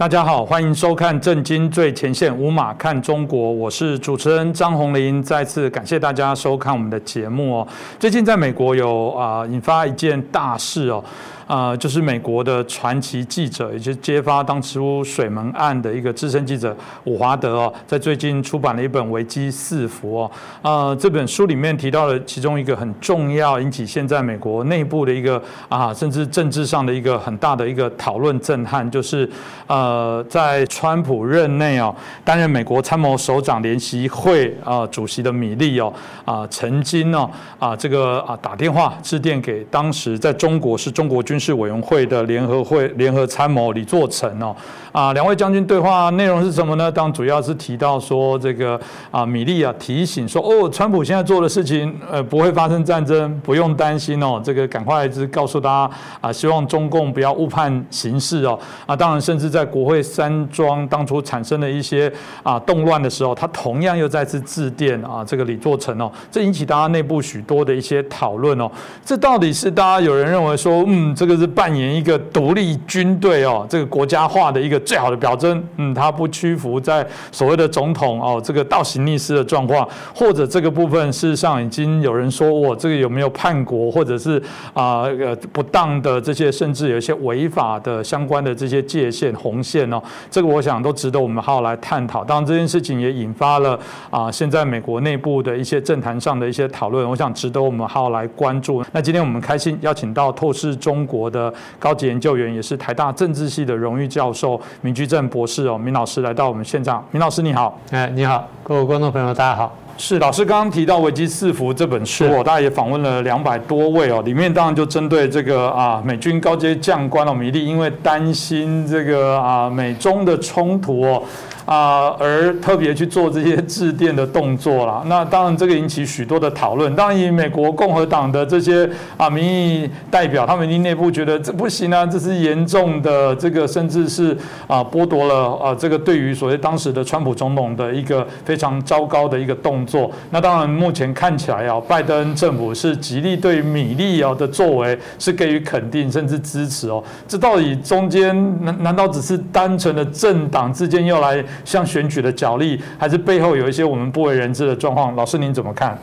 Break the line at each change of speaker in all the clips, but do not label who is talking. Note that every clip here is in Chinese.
大家好，欢迎收看《震惊最前线》，无马看中国，我是主持人张宏林。再次感谢大家收看我们的节目哦。最近在美国有啊引发一件大事哦。啊，就是美国的传奇记者，也就是揭发当初水门案的一个资深记者伍华德哦，在最近出版了一本《危机四伏》哦。啊，这本书里面提到了其中一个很重要、引起现在美国内部的一个啊，甚至政治上的一个很大的一个讨论震撼，就是呃，在川普任内哦，担任美国参谋首长联席会啊主席的米利哦啊，曾经呢啊这个啊打电话致电给当时在中国是中国军。事委员会的联合会联合参谋李作成哦，啊，两位将军对话内容是什么呢？当主要是提到说这个啊，米利啊提醒说哦，川普现在做的事情呃不会发生战争，不用担心哦，这个赶快是告诉大家啊，希望中共不要误判形势哦，啊，当然甚至在国会山庄当初产生的一些啊动乱的时候，他同样又再次致电啊，这个李作成哦，这引起大家内部许多的一些讨论哦，这到底是大家有人认为说嗯这个。就是扮演一个独立军队哦，这个国家化的一个最好的表征。嗯，他不屈服在所谓的总统哦，这个倒行逆施的状况，或者这个部分事实上已经有人说，我这个有没有叛国，或者是啊呃不当的这些，甚至有一些违法的相关的这些界限红线哦，这个我想都值得我们好好来探讨。当然，这件事情也引发了啊现在美国内部的一些政坛上的一些讨论，我想值得我们好好来关注。那今天我们开心邀请到透视中国。的高级研究员也是台大政治系的荣誉教授明居正博士哦，明老师来到我们现场。明老师你好，
哎，你好，各位观众朋友大家好。
是老师刚刚提到《危机四伏》这本书哦，大家也访问了两百多位哦，里面当然就针对这个啊美军高阶将官哦，米利因为担心这个啊美中的冲突哦。啊，而特别去做这些致电的动作啦。那当然这个引起许多的讨论。当然，以美国共和党的这些啊民意代表，他们一定内部觉得这不行啊，这是严重的这个，甚至是啊剥夺了啊这个对于所谓当时的川普总统的一个非常糟糕的一个动作。那当然，目前看起来啊，拜登政府是极力对米利啊的作为是给予肯定甚至支持哦。这到底中间难难道只是单纯的政党之间要来？像选举的角力，还是背后有一些我们不为人知的状况？老师您怎么看？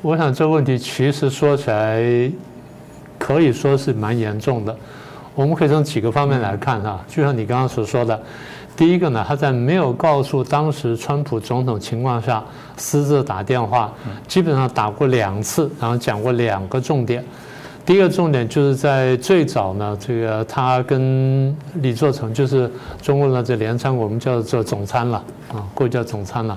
我想这个问题其实说起来可以说是蛮严重的。我们可以从几个方面来看哈，就像你刚刚所说的，第一个呢，他在没有告诉当时川普总统情况下，私自打电话，基本上打过两次，然后讲过两个重点。第一个重点就是在最早呢，这个他跟李作成，就是中共的这联参，我们叫做总参了啊，过去叫总参了。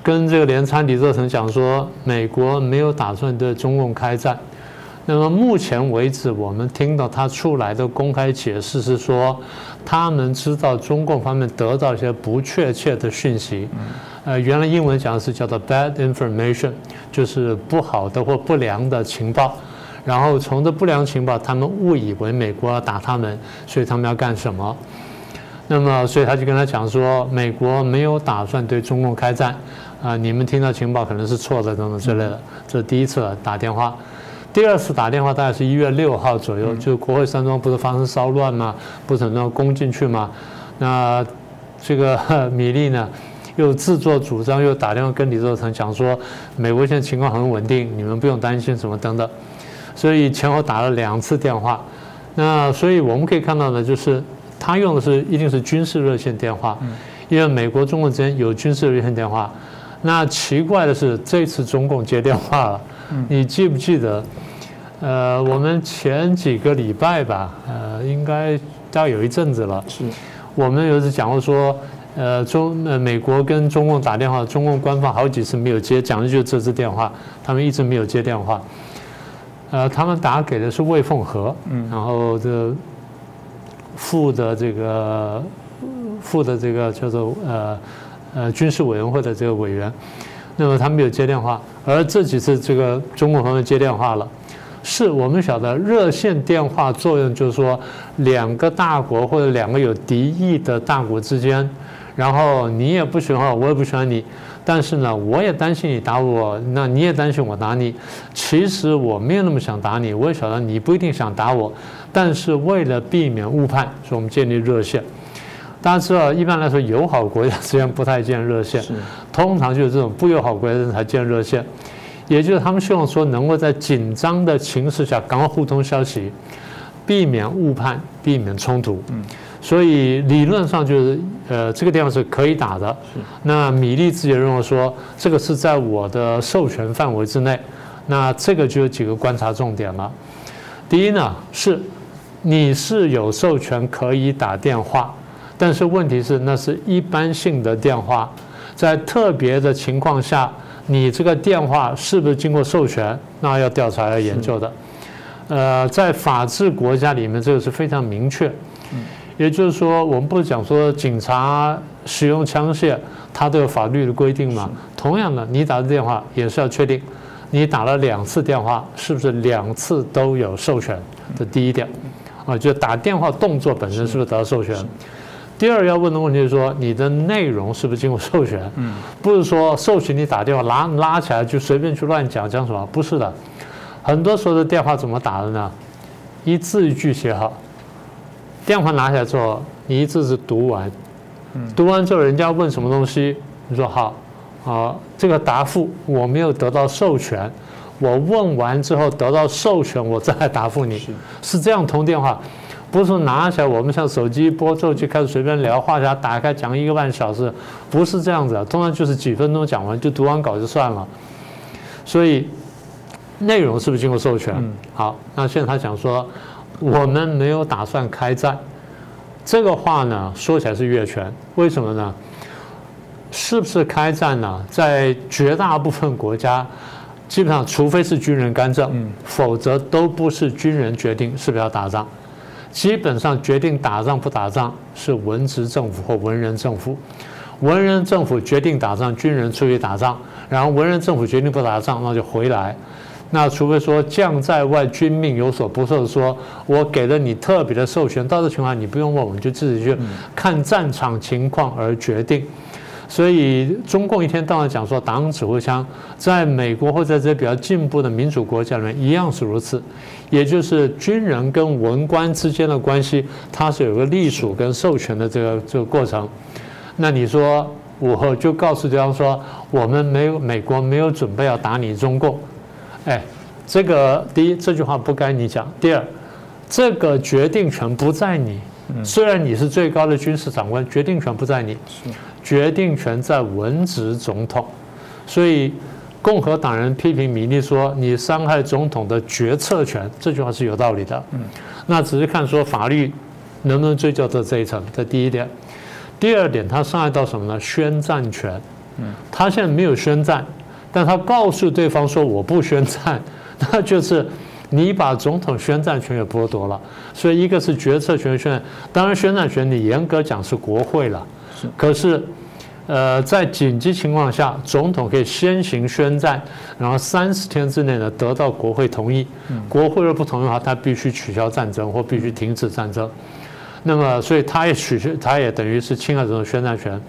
跟这个联参李作成讲说，美国没有打算对中共开战。那么目前为止，我们听到他出来的公开解释是说，他们知道中共方面得到一些不确切的讯息。呃，原来英文讲是叫做 bad information，就是不好的或不良的情报。然后从这不良情报，他们误以为美国要打他们，所以他们要干什么？那么，所以他就跟他讲说，美国没有打算对中共开战，啊，你们听到情报可能是错的等等之类的。这是第一次打电话，第二次打电话大概是一月六号左右，就国会山庄不是发生骚乱吗？不是要攻进去吗？那这个 米利呢，又自作主张又打电话跟李作成讲说，美国现在情况很稳定，你们不用担心什么等等。所以前后打了两次电话，那所以我们可以看到呢，就是他用的是一定是军事热线电话，因为美国中共之间有军事热线电话。那奇怪的是，这次中共接电话了，你记不记得？呃，我们前几个礼拜吧，呃，应该大概有一阵子了，
是
我们有一次讲过说，呃，中呃美国跟中共打电话，中共官方好几次没有接，讲的就是这次电话，他们一直没有接电话。呃，他们打给的是魏凤和，嗯，然后这副的这个副的这个叫做呃呃军事委员会的这个委员，那么他没有接电话，而这几次这个中共方面接电话了，是我们晓得热线电话作用就是说两个大国或者两个有敌意的大国之间，然后你也不喜欢我，我也不喜欢你。但是呢，我也担心你打我，那你也担心我打你。其实我没有那么想打你，我也晓得你不一定想打我。但是为了避免误判，所以我们建立热线。大家知道，一般来说，友好国家之间不太建热线，通常就是这种不友好国家才建热线。也就是他们希望说，能够在紧张的情势下赶快互通消息，避免误判，避免冲突。嗯，所以理论上就是，呃，这个地方是可以打的。那米利自己认为说，这个是在我的授权范围之内。那这个就有几个观察重点了。第一呢，是你是有授权可以打电话，但是问题是那是一般性的电话，在特别的情况下。你这个电话是不是经过授权？那要调查要研究的。呃，在法治国家里面，这个是非常明确。也就是说，我们不是讲说警察使用枪械，它都有法律的规定嘛？同样的，你打的电话也是要确定，你打了两次电话，是不是两次都有授权？这第一点。啊，就打电话动作本身是不是得到授权？第二要问的问题是说，你的内容是不是经过授权？嗯，不是说授权你打电话拉拉起来就随便去乱讲讲什么？不是的，很多时候的电话怎么打的呢？一字一句写好，电话拿起来之后，你一字字读完，读完之后人家问什么东西，你说好，啊，这个答复我没有得到授权，我问完之后得到授权，我再来答复你，是这样通电话。不是说拿起来，我们像手机播之后就开始随便聊，话匣打开讲一个半小时，不是这样子，通常就是几分钟讲完就读完稿就算了。所以内容是不是经过授权？好，那现在他讲说我们没有打算开战，这个话呢说起来是越权，为什么呢？是不是开战呢？在绝大部分国家，基本上除非是军人干政，否则都不是军人决定是不是要打仗。基本上决定打仗不打仗是文职政府或文人政府，文人政府决定打仗，军人出去打仗，然后文人政府决定不打仗，那就回来。那除非说将在外，军命有所不受，说我给了你特别的授权，到这情况你不用问，我们就自己去看战场情况而决定。所以中共一天到晚讲说党指挥枪，在美国或在这些比较进步的民主国家里面一样是如此，也就是军人跟文官之间的关系，它是有个隶属跟授权的这个这个过程。那你说我就告诉对方说，我们没有美国没有准备要打你中共，哎，这个第一这句话不该你讲，第二这个决定权不在你，虽然你是最高的军事长官，决定权不在你。决定权在文职总统，所以共和党人批评米利说：“你伤害总统的决策权。”这句话是有道理的。嗯，那只是看说法律能不能追究到这一层。这第一点，第二点，他伤害到什么呢？宣战权。嗯，他现在没有宣战，但他告诉对方说：“我不宣战。”那就是你把总统宣战权也剥夺了。所以一个是决策权宣，当然宣战权你严格讲是国会了。可是，呃，在紧急情况下，总统可以先行宣战，然后三十天之内呢得到国会同意。国会若不同意的话，他必须取消战争或必须停止战争。那么，所以他也取消，他也等于是侵害总统宣战权。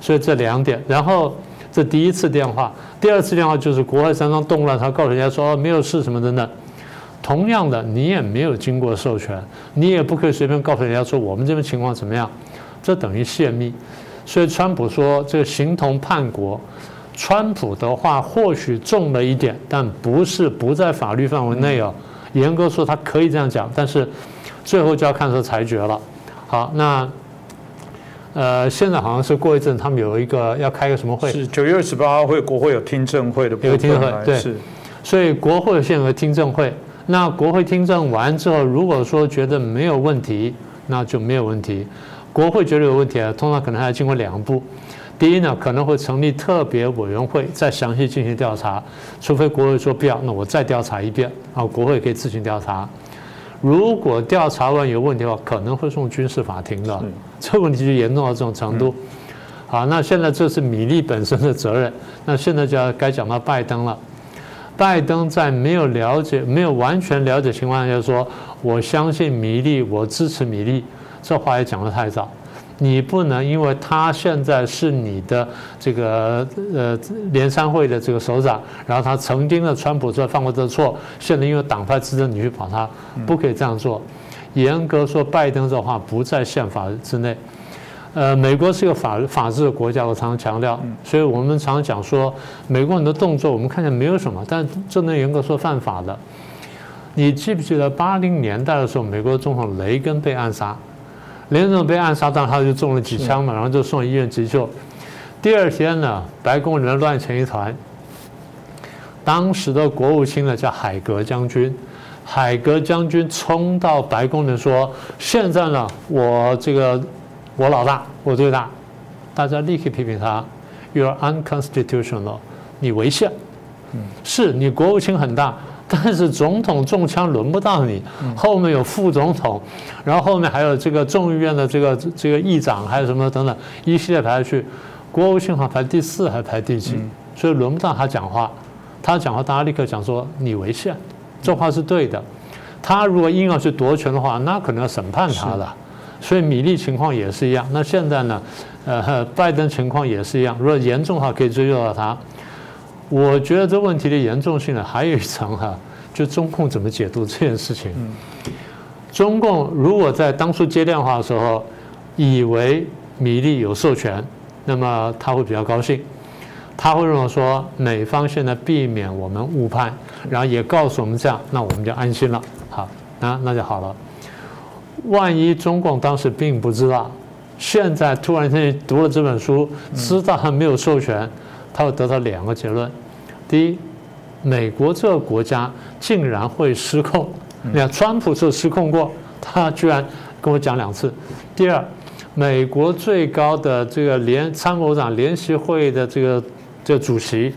所以这两点，然后这第一次电话，第二次电话就是国外山庄动乱，他告诉人家说没有事什么等等。同样的，你也没有经过授权，你也不可以随便告诉人家说我们这边情况怎么样。这等于泄密，所以川普说这个形同叛国。川普的话或许重了一点，但不是不在法律范围内哦。严格说他可以这样讲，但是最后就要看他裁决了。好，那呃，现在好像是过一阵他们有一个要开个什么会？
是九月二十八号会，国会有听证会的。
有听证会，对。所以国会现在有听证会，那国会听证完之后，如果说觉得没有问题，那就没有问题。国会觉得有问题啊，通常可能还要经过两步。第一呢，可能会成立特别委员会，再详细进行调查。除非国会说不要，那我再调查一遍啊，国会可以自行调查。如果调查完有问题的话，可能会送军事法庭的。这问题就严重到这种程度。好，那现在这是米利本身的责任。那现在就要该讲到拜登了。拜登在没有了解、没有完全了解情况下说：“我相信米利，我支持米利。”这话也讲得太早，你不能因为他现在是你的这个呃联商会的这个首长，然后他曾经的川普在犯过这错，现在因为党派之争你去保他，不可以这样做。严格说，拜登这话不在宪法之内。呃，美国是一个法法治的国家，我常常强调，所以我们常常讲说，美国人的动作我们看见没有什么，但这能严格说犯法的。你记不记得八零年代的时候，美国总统雷根被暗杀，雷根总被暗杀，当然他就中了几枪嘛，然后就送医院急救。第二天呢，白宫人乱成一团。当时的国务卿呢叫海格将军，海格将军冲到白宫里说：“现在呢，我这个。”我老大，我最大，大家立刻批评他，You are unconstitutional，你违宪。是你国务卿很大，但是总统中枪轮不到你，后面有副总统，然后后面还有这个众议院的这个这个议长，还有什么等等，一系列排下去，国务卿好像排第四还排第几，所以轮不到他讲话。他讲话，大家立刻讲说你违宪，这话是对的。他如果硬要去夺权的话，那可能要审判他了。所以米利情况也是一样。那现在呢？呃，拜登情况也是一样。如果严重的话，可以追究到他。我觉得这问题的严重性呢，还有一层哈，就中共怎么解读这件事情。中共如果在当初接电话的时候，以为米利有授权，那么他会比较高兴。他会认为说，美方现在避免我们误判，然后也告诉我们这样，那我们就安心了。好，那那就好了。万一中共当时并不知道，现在突然间读了这本书，知道他没有授权，他会得到两个结论：第一，美国这个国家竟然会失控。你看，川普就失控过，他居然跟我讲两次。第二，美国最高的这个联参谋长联席会议的这个这主席，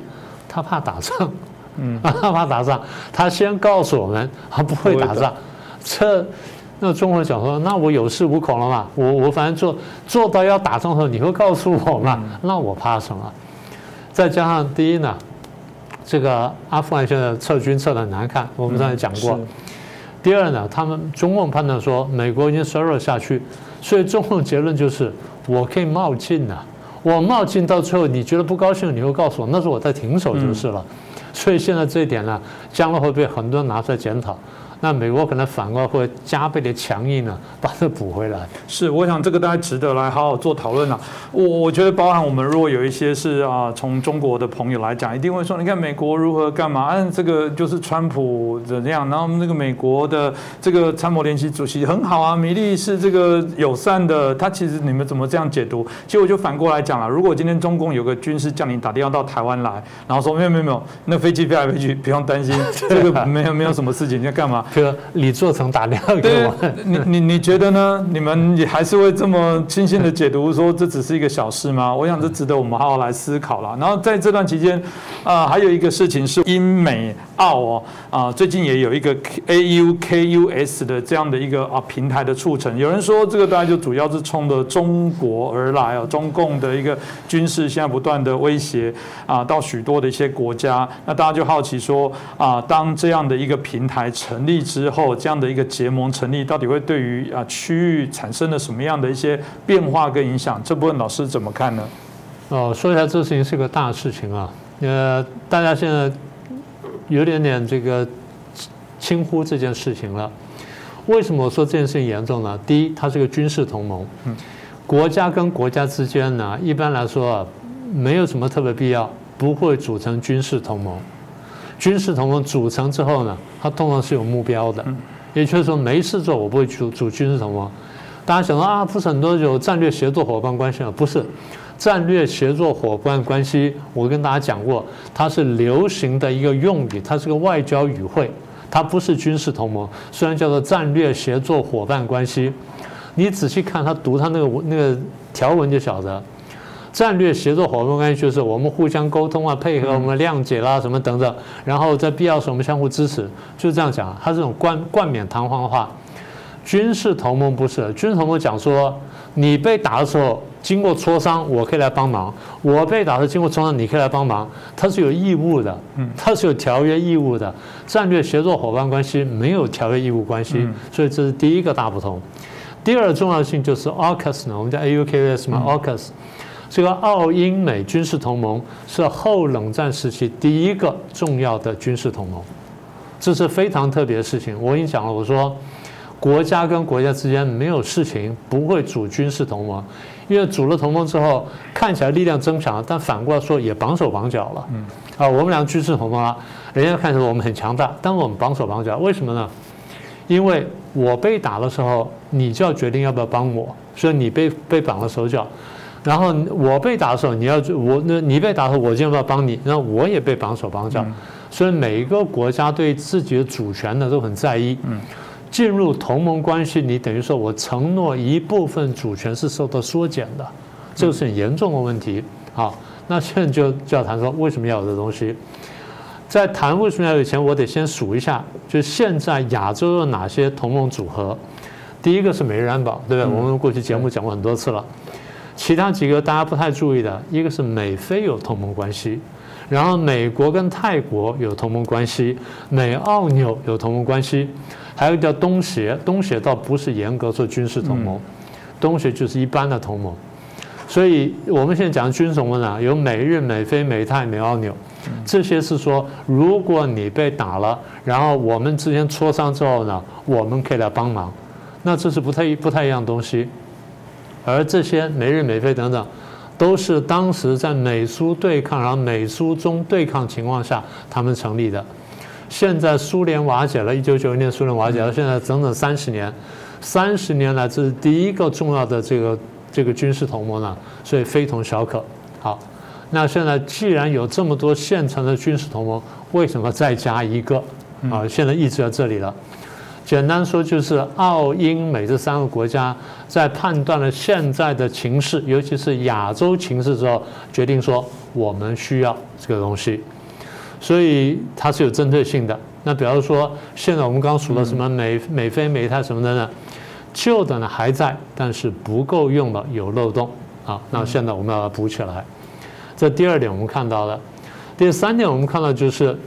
他怕打仗，嗯，他怕打仗，他先告诉我们他不会打仗，这。那中国人讲说，那我有恃无恐了嘛？我我反正做做到要打仗的时候，你会告诉我嘛？那我怕什么？再加上第一呢，这个阿富汗现在撤军撤的难看，我们刚才讲过。第二呢，他们中共判断说美国已经衰弱下去，所以中共结论就是我可以冒进的，我冒进到最后你觉得不高兴，你会告诉我，那是我在停手就是了。所以现在这一点呢，将来会被很多人拿出来检讨。那美国可能反过来会加倍的强硬呢，把这补回来。
是，我想这个大家值得来好好做讨论啊。我我觉得，包含我们如果有一些是啊，从中国的朋友来讲，一定会说，你看美国如何干嘛？按这个就是川普怎样，然后那个美国的这个参谋联席主席很好啊，米利是这个友善的，他其实你们怎么这样解读？其实我就反过来讲了，如果今天中共有个军事将领打电话到台湾来，然后说没有没有没有，那飞机飞来飞去，不用担心，这个没有没有什么事情，你在干嘛？
哥，李作成打电话给我，
你你你觉得呢？你们也还是会这么轻信的解读说这只是一个小事吗？我想这值得我们好好来思考了。然后在这段期间，啊，还有一个事情是英美澳哦，啊，最近也有一个 A U K U S 的这样的一个啊平台的促成。有人说这个大概就主要是冲着中国而来哦，中共的一个军事现在不断的威胁啊，到许多的一些国家。那大家就好奇说啊，当这样的一个平台成立之后。这样的一个结盟成立，到底会对于啊区域产生了什么样的一些变化跟影响？这部分老师怎么看呢？
哦，说一下这事情是个大事情啊。呃，大家现在有点点这个轻忽这件事情了。为什么我说这件事情严重呢？第一，它是个军事同盟。嗯。国家跟国家之间呢，一般来说啊没有什么特别必要，不会组成军事同盟。军事同盟组成之后呢，它通常是有目标的，也就是说没事做我不会组组军事同盟。大家想到啊，不是很多有战略协作伙伴关系啊？不是，战略协作伙伴关系，我跟大家讲过，它是流行的一个用语，它是个外交语汇，它不是军事同盟。虽然叫做战略协作伙伴关系，你仔细看他读他那个那个条文就晓得。战略协作伙伴关系就是我们互相沟通啊，配合我们谅解啦，什么等等，然后在必要时我们相互支持，就是这样讲。他这种冠冠冕堂皇的话，军事同盟不是军事同盟讲说，你被打的时候经过磋商，我可以来帮忙；我被打的经过磋商，你可以来帮忙。它是有义务的，嗯，它是有条约义务的。战略协作伙伴关系没有条约义务关系，所以这是第一个大不同。第二重要性就是 AUKUS 呢，我们叫 AUKUS 嘛，AUKUS。这个澳英美军事同盟是后冷战时期第一个重要的军事同盟，这是非常特别的事情。我已经讲了，我说国家跟国家之间没有事情不会组军事同盟，因为组了同盟之后，看起来力量增强了，但反过来说也绑手绑脚了。啊，我们俩军事同盟了，人家看起来我们很强大，但我们绑手绑脚，为什么呢？因为我被打的时候，你就要决定要不要帮我，所以你被被绑了手脚。然后我被打的时候，你要我那你被打的时候，我就要不要帮你？然后我也被绑手绑脚。所以每一个国家对自己的主权呢都很在意。嗯。进入同盟关系，你等于说我承诺一部分主权是受到缩减的，这个是很严重的问题。好，那现在就就要谈说为什么要有这东西。在谈为什么要有钱，我得先数一下，就现在亚洲有哪些同盟组合。第一个是美日安保，对不对？我们过去节目讲过很多次了。其他几个大家不太注意的，一个是美菲有同盟关系，然后美国跟泰国有同盟关系，美澳纽有同盟关系。还有叫东协，东协倒不是严格做军事同盟，东协就是一般的同盟。所以我们现在讲军事同盟呢，有美日、美菲、美泰、美澳纽，这些是说，如果你被打了，然后我们之间磋商之后呢，我们可以来帮忙。那这是不太不太一样东西。而这些美日、美菲等等，都是当时在美苏对抗，然后美苏中对抗情况下他们成立的。现在苏联瓦解了，一九九一年苏联瓦解了，现在整整三十年，三十年来这是第一个重要的这个这个军事同盟呢，所以非同小可。好，那现在既然有这么多现成的军事同盟，为什么再加一个？啊，现在一直在这里了。简单说就是澳英美这三个国家在判断了现在的情势，尤其是亚洲情势之后，决定说我们需要这个东西。所以它是有针对性的。那比方说，现在我们刚数了什么美美菲美泰什么的呢？旧的呢还在，但是不够用了，有漏洞啊。那现在我们要把它补起来。这第二点我们看到了。第三点我们看到就是，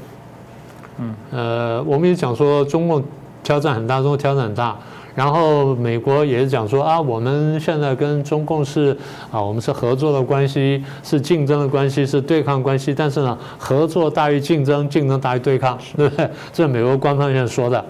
嗯呃，我们也讲说中共挑战很大，中国挑战很大。然后美国也是讲说啊，我们现在跟中共是啊，我们是合作的关系，是竞争的关系，是对抗关系。但是呢，合作大于竞争，竞争大于对抗，对不对？这是美国官方现在说的。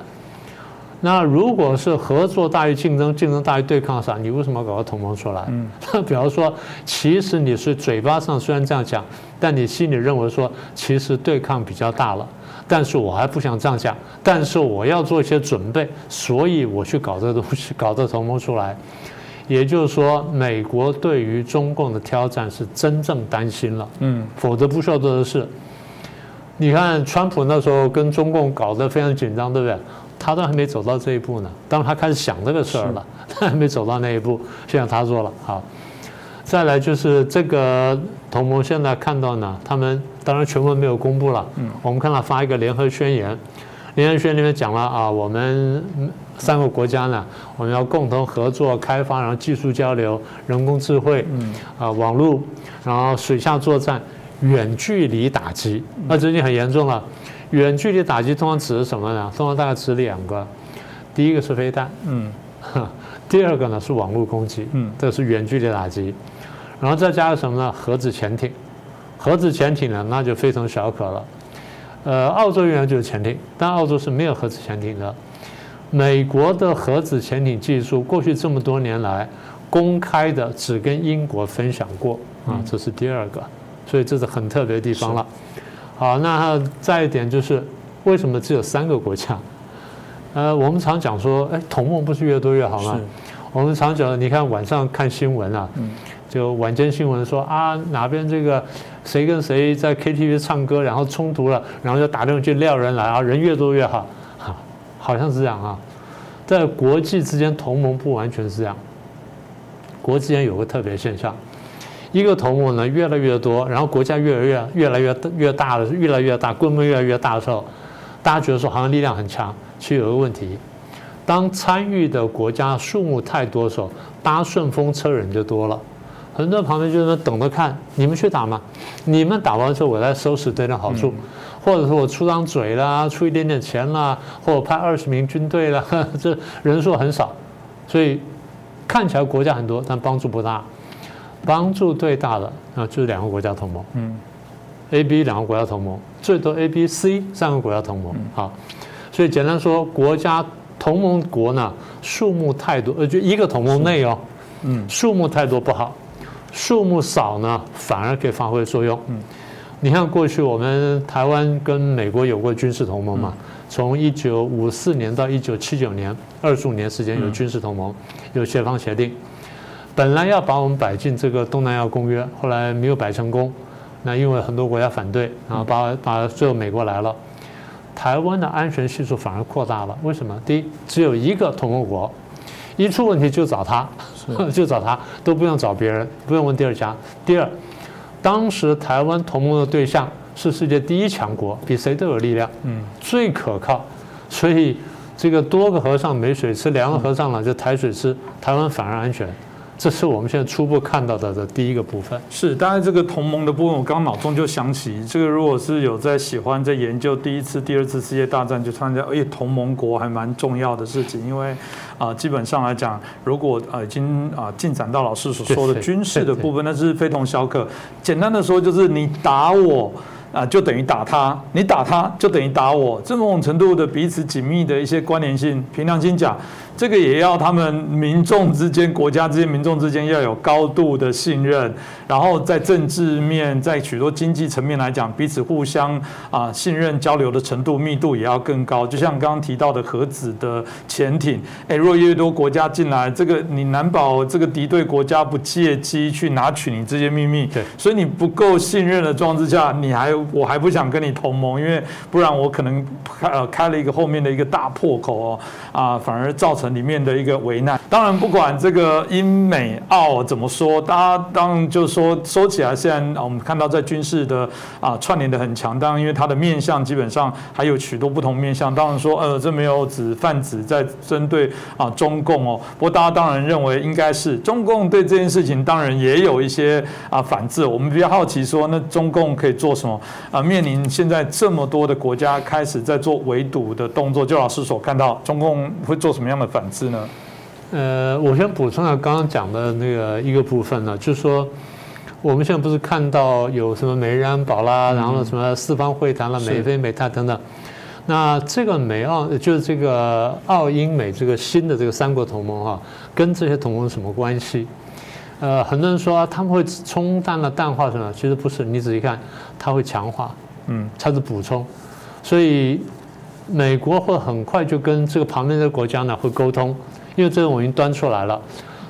那如果是合作大于竞争，竞争大于对抗上？你为什么要搞个同盟出来？嗯，比方说，其实你是嘴巴上虽然这样讲，但你心里认为说，其实对抗比较大了。但是我还不想这样讲，但是我要做一些准备，所以我去搞这个东西，搞这同盟出来。也就是说，美国对于中共的挑战是真正担心了，嗯，否则不需要做的事。你看，川普那时候跟中共搞得非常紧张，对不对？他都还没走到这一步呢，当他开始想这个事儿了，他还没走到那一步，现在他做了，好。再来就是这个同盟，现在看到呢，他们当然全文没有公布了。嗯，我们看到发一个联合宣言，联合宣言里面讲了啊，我们三个国家呢，我们要共同合作开发，然后技术交流、人工智慧，嗯，啊，网络，然后水下作战、远距离打击。那最近很严重了，远距离打击通常指的什么呢？通常大概指两个，第一个是飞弹，嗯，第二个呢是网络攻击，嗯，这是远距离打击。然后再加上什么呢？核子潜艇，核子潜艇呢，那就非同小可了。呃，澳洲原来就是潜艇，但澳洲是没有核子潜艇的。美国的核子潜艇技术，过去这么多年来公开的只跟英国分享过啊，这是第二个，所以这是很特别的地方了。好，那再一点就是，为什么只有三个国家？呃，我们常讲说，哎，同盟不是越多越好吗？我们常讲，你看晚上看新闻啊。就晚间新闻说啊，哪边这个谁跟谁在 KTV 唱歌，然后冲突了，然后就打电话去撂人来啊，人越多越好，哈，好像是这样啊。在国际之间同盟不完全是这样，国际间有个特别现象，一个同盟呢越来越多，然后国家越来越越来越越大的越来越大，规模越来越大的时候，大家觉得说好像力量很强，其实有个问题，当参与的国家数目太多的时候，搭顺风车人就多了。很多旁边就是等着看，你们去打嘛，你们打完之后我来收拾得点好处，或者说我出张嘴啦，出一点点钱啦，或者派二十名军队啦，这人数很少，所以看起来国家很多，但帮助不大。帮助最大的啊就是两个国家同盟，嗯，A、B 两个国家同盟，最多 A、B、C 三个国家同盟，好，所以简单说，国家同盟国呢数目太多，呃，就一个同盟内哦，嗯，数目太多不好，数目少呢反而可以发挥作用。嗯，你看过去我们台湾跟美国有过军事同盟嘛？从一九五四年到一九七九年，二十五年时间有军事同盟，有协防协定。本来要把我们摆进这个东南亚公约，后来没有摆成功。那因为很多国家反对，然后把把最后美国来了，台湾的安全系数反而扩大了。为什么？第一，只有一个同盟国，一出问题就找他，就找他，都不用找别人，不用问第二家。第二，当时台湾同盟的对象。是世界第一强国，比谁都有力量，嗯，最可靠，所以这个多个和尚没水吃，两个和尚了就抬水吃，台湾反而安全。这是我们现在初步看到的的第一个部分。
是，当然这个同盟的部分，我刚脑中就想起，这个如果是有在喜欢在研究第一次、第二次世界大战，就参加，而且同盟国还蛮重要的事情，因为啊，基本上来讲，如果啊已经啊进展到老师所说的军事的部分，那是非同小可。简单的说，就是你打我。啊，就等于打他，你打他就等于打我，这某种程度的彼此紧密的一些关联性，凭良心讲。这个也要他们民众之间、国家之间、民众之间要有高度的信任，然后在政治面、在许多经济层面来讲，彼此互相啊信任、交流的程度、密度也要更高。就像刚刚提到的核子的潜艇，哎，若越多国家进来，这个你难保这个敌对国家不借机去拿取你这些秘密。
对，
所以你不够信任的状况之下，你还我还不想跟你同盟，因为不然我可能开呃开了一个后面的一个大破口哦，啊，反而造成。里面的一个危难，当然不管这个英美澳怎么说，大家当然就是说说起来，现在我们看到在军事的啊串联的很强，当然因为它的面向基本上还有许多不同面向，当然说呃这没有指泛指在针对啊中共哦，不过大家当然认为应该是中共对这件事情当然也有一些啊反制，我们比较好奇说那中共可以做什么啊？面临现在这么多的国家开始在做围堵的动作，就老师所看到中共会做什么样的反？反制呢？
呃，我先补充下刚刚讲的那个一个部分呢，就是说，我们现在不是看到有什么美日安保啦，然后什么四方会谈啦，美菲美泰等等。那这个美澳就是这个澳英美这个新的这个三国同盟哈，跟这些同盟什么关系？呃，很多人说他们会冲淡了淡化什么？其实不是，你仔细看，它会强化，嗯，它是补充，所以。美国会很快就跟这个旁边的国家呢会沟通，因为这个我已经端出来了，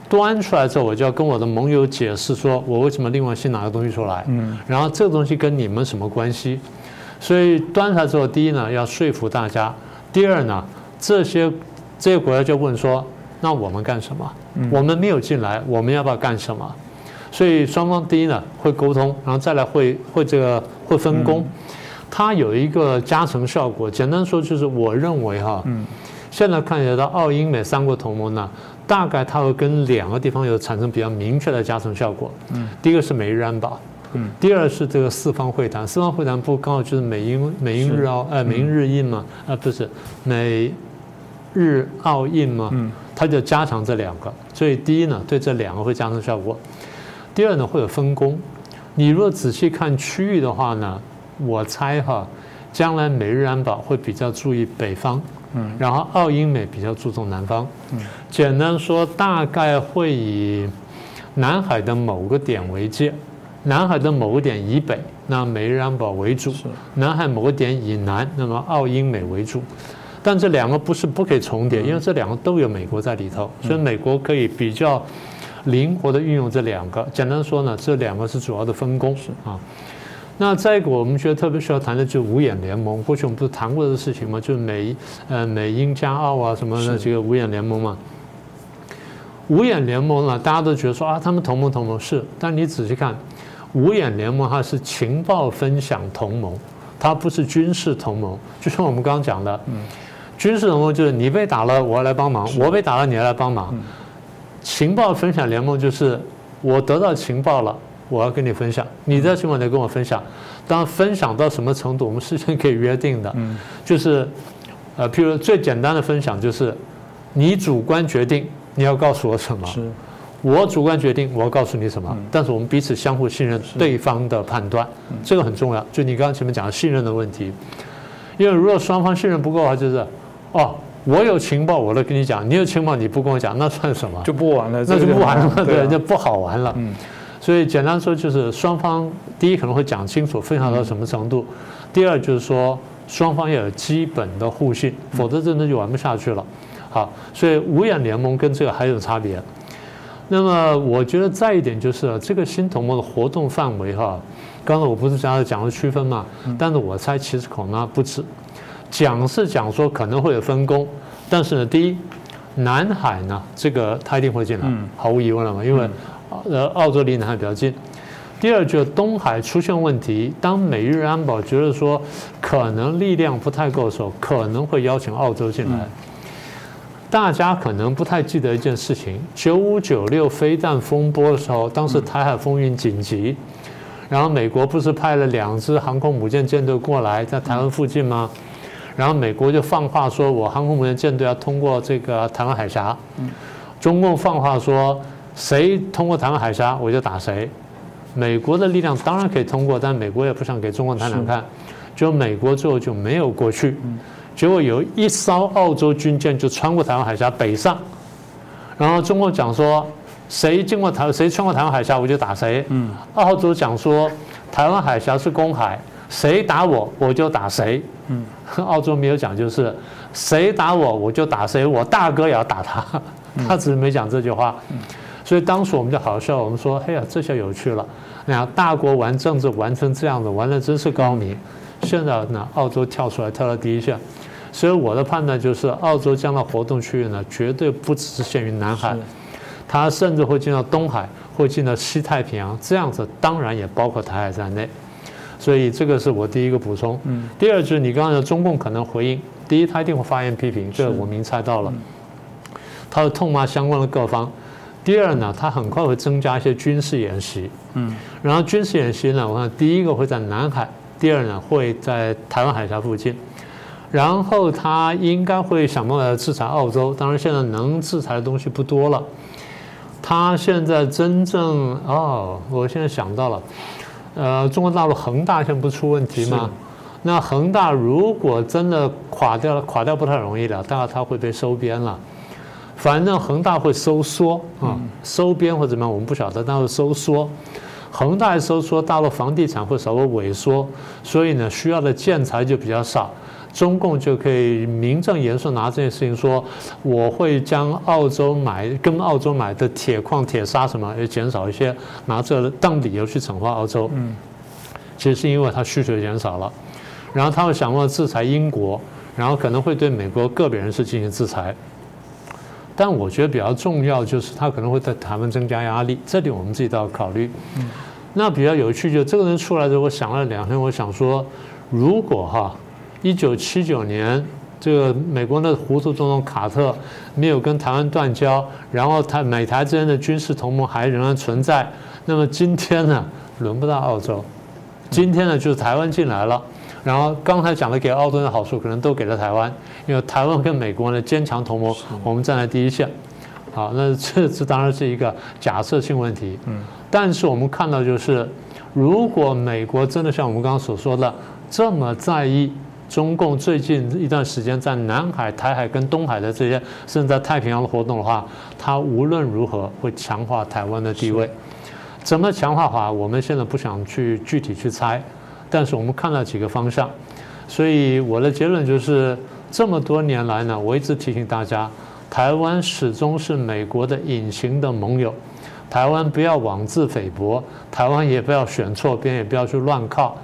端出来之后我就要跟我的盟友解释说，我为什么另外先拿个东西出来，嗯，然后这个东西跟你们什么关系？所以端出来之后，第一呢要说服大家，第二呢这些这些国家就问说，那我们干什么？我们没有进来，我们要不要干什么？所以双方第一呢会沟通，然后再来会会这个会分工。它有一个加成效果，简单说就是我认为哈，现在看起来的澳英美三国同盟呢，大概它会跟两个地方有产生比较明确的加成效果。嗯，第一个是美日安保，嗯，第二是这个四方会谈，四方会谈不刚好就是美英美英日澳，呃，美英日印嘛，啊，不是美日澳印嘛，嗯，它就加强这两个，所以第一呢，对这两个会加成效果，第二呢会有分工，你如果仔细看区域的话呢。我猜哈，将来美日安保会比较注意北方，嗯，然后澳英美比较注重南方，嗯，简单说大概会以南海的某个点为界，南海的某个点以北，那美日安保为主；南海某个点以南，那么澳英美为主。但这两个不是不可以重叠，因为这两个都有美国在里头，所以美国可以比较灵活的运用这两个。简单说呢，这两个是主要的分工啊。那再一个，我们觉得特别需要谈的就是五眼联盟。过去我们不是谈过这个事情吗？就是美呃美英加澳啊什么的这个五眼联盟嘛。五眼联盟呢，大家都觉得说啊，他们同盟同盟是，但你仔细看，五眼联盟它是情报分享同盟，它不是军事同盟。就像我们刚刚讲的，军事同盟就是你被打了，我要来帮忙；我被打了，你要来帮忙。情报分享联盟就是我得到情报了。我要跟你分享，你在情况得跟我分享。当分享到什么程度，我们事先可以约定的。嗯，就是，呃，譬如最简单的分享就是，你主观决定你要告诉我什么，我主观决定我要告诉你什么。但是我们彼此相互信任对方的判断，这个很重要。就你刚刚前面讲的信任的问题，因为如果双方信任不够的话，就是，哦，我有情报我都跟你讲，你有情报你不跟我讲，那算什么？
就不玩了，
那就不玩了，对，
就
不好玩了。嗯，所以简单说就是双方第一可能会讲清楚分享到什么程度，第二就是说双方要有基本的互信，否则真的就玩不下去了。好，所以五眼联盟跟这个还有差别。那么我觉得再一点就是这个新同盟的活动范围哈，刚才我不是讲讲了区分嘛，但是我猜其实恐怕不止，讲是讲说可能会有分工，但是呢，第一，南海呢这个他一定会进来，毫无疑问了嘛，因为呃澳洲离南海比较近。第二就是东海出现问题，当美日安保觉得说可能力量不太够的时候，可能会邀请澳洲进来。大家可能不太记得一件事情：九五九六飞弹风波的时候，当时台海风云紧急，然后美国不是派了两支航空母舰舰队过来在台湾附近吗？然后美国就放话说：“我航空母舰舰队要通过这个台湾海峡。”中共放话说：“谁通过台湾海峡，我就打谁。”美国的力量当然可以通过，但美国也不想给中共太难看，就美国最后就没有过去。结果有一艘澳洲军舰就穿过台湾海峡北上，然后中共讲说，谁经过台谁穿过台湾海峡我就打谁。嗯，澳洲讲说，台湾海峡是公海，谁打我我就打谁。嗯，澳洲没有讲就是谁打我我就打谁，我大哥也要打他，他只是没讲这句话。所以当时我们就好笑，我们说，哎呀，这下有趣了，那大国玩政治玩成这样子，玩的真是高明。现在呢，澳洲跳出来跳到第一线。所以我的判断就是，澳洲将来活动区域呢，绝对不只是限于南海，它甚至会进到东海，会进到西太平洋，这样子当然也包括台海在内。所以这个是我第一个补充。嗯。第二就是你刚才的中共可能回应，第一他一定会发言批评，这我明猜到了，他会痛骂相关的各方。第二呢，他很快会增加一些军事演习。嗯。然后军事演习呢，我看第一个会在南海，第二呢会在台湾海峡附近。然后他应该会想办法制裁澳洲，当然现在能制裁的东西不多了。他现在真正哦，我现在想到了，呃，中国大陆恒大现在不出问题吗？那恒大如果真的垮掉了，垮掉不太容易的，大概它会被收编了。反正恒大会收缩啊，收编或怎么样，我们不晓得，但会收缩。恒大收缩，大陆房地产会稍微萎缩，所以呢，需要的建材就比较少。中共就可以名正言顺拿这件事情说，我会将澳洲买跟澳洲买的铁矿、铁砂什么也减少一些，拿这当理由去惩罚澳洲。嗯，其实是因为它需求减少了，然后他会想办法制裁英国，然后可能会对美国个别人士进行制裁。但我觉得比较重要就是他可能会在台湾增加压力，这点我们自己都要考虑。嗯，那比较有趣就这个人出来的时候，我想了两天，我想说，如果哈。一九七九年，这个美国的糊涂总统卡特没有跟台湾断交，然后他美台之间的军事同盟还仍然存在。那么今天呢，轮不到澳洲，今天呢就是台湾进来了。然后刚才讲的给澳洲的好处，可能都给了台湾，因为台湾跟美国呢坚强同盟，我们站在第一线。好，那这这当然是一个假设性问题。嗯。但是我们看到就是，如果美国真的像我们刚刚所说的这么在意。中共最近一段时间在南海、台海跟东海的这些，甚至在太平洋的活动的话，它无论如何会强化台湾的地位。怎么强化法？我们现在不想去具体去猜，但是我们看了几个方向。所以我的结论就是，这么多年来呢，我一直提醒大家，台湾始终是美国的隐形的盟友。台湾不要妄自菲薄，台湾也不要选错边，也不要去乱靠。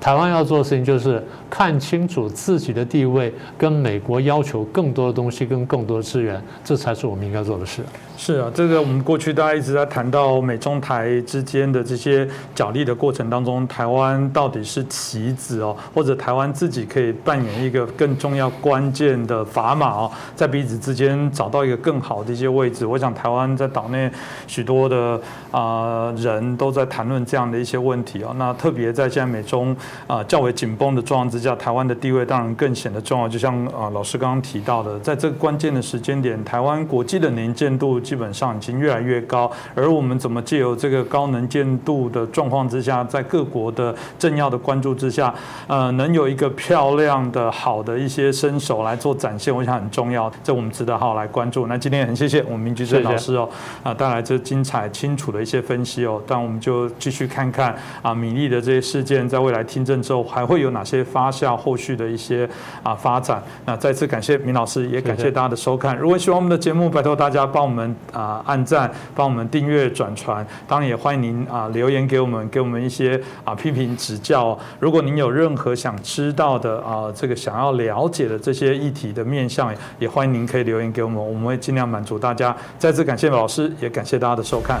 台湾要做的事情就是看清楚自己的地位，跟美国要求更多的东西，跟更多的资源，这才是我们应该做的事。
是啊，这个我们过去大家一直在谈到美中台之间的这些角力的过程当中，台湾到底是棋子哦，或者台湾自己可以扮演一个更重要关键的砝码哦，在彼此之间找到一个更好的一些位置。我想台湾在岛内许多的啊人都在谈论这样的一些问题哦。那特别在现在美中啊较为紧绷的状况之下，台湾的地位当然更显得重要。就像啊老师刚刚提到的，在这个关键的时间点，台湾国际的能见度基本上已经越来越高，而我们怎么借由这个高能见度的状况之下，在各国的政要的关注之下，呃，能有一个漂亮的好的一些身手来做展现，我想很重要，这我们值得好好来关注。那今天很谢谢我们明居正老师哦，啊带来这精彩清楚的一些分析哦，但我们就继续看看啊米粒的这些事件在未来听证之后还会有哪些发酵，后续的一些啊发展。那再次感谢明老师，也感谢大家的收看。如果喜欢我们的节目，拜托大家帮我们啊按赞，帮我们订阅转传，当然也欢迎您啊留言给我们，给我们一些啊批评指教。如果您有任何想知道的啊这个想要了解的这些议题的面向，也欢迎您可以留言给我们，我们会尽量满足大家。再次感谢老师，也感谢大家的收看。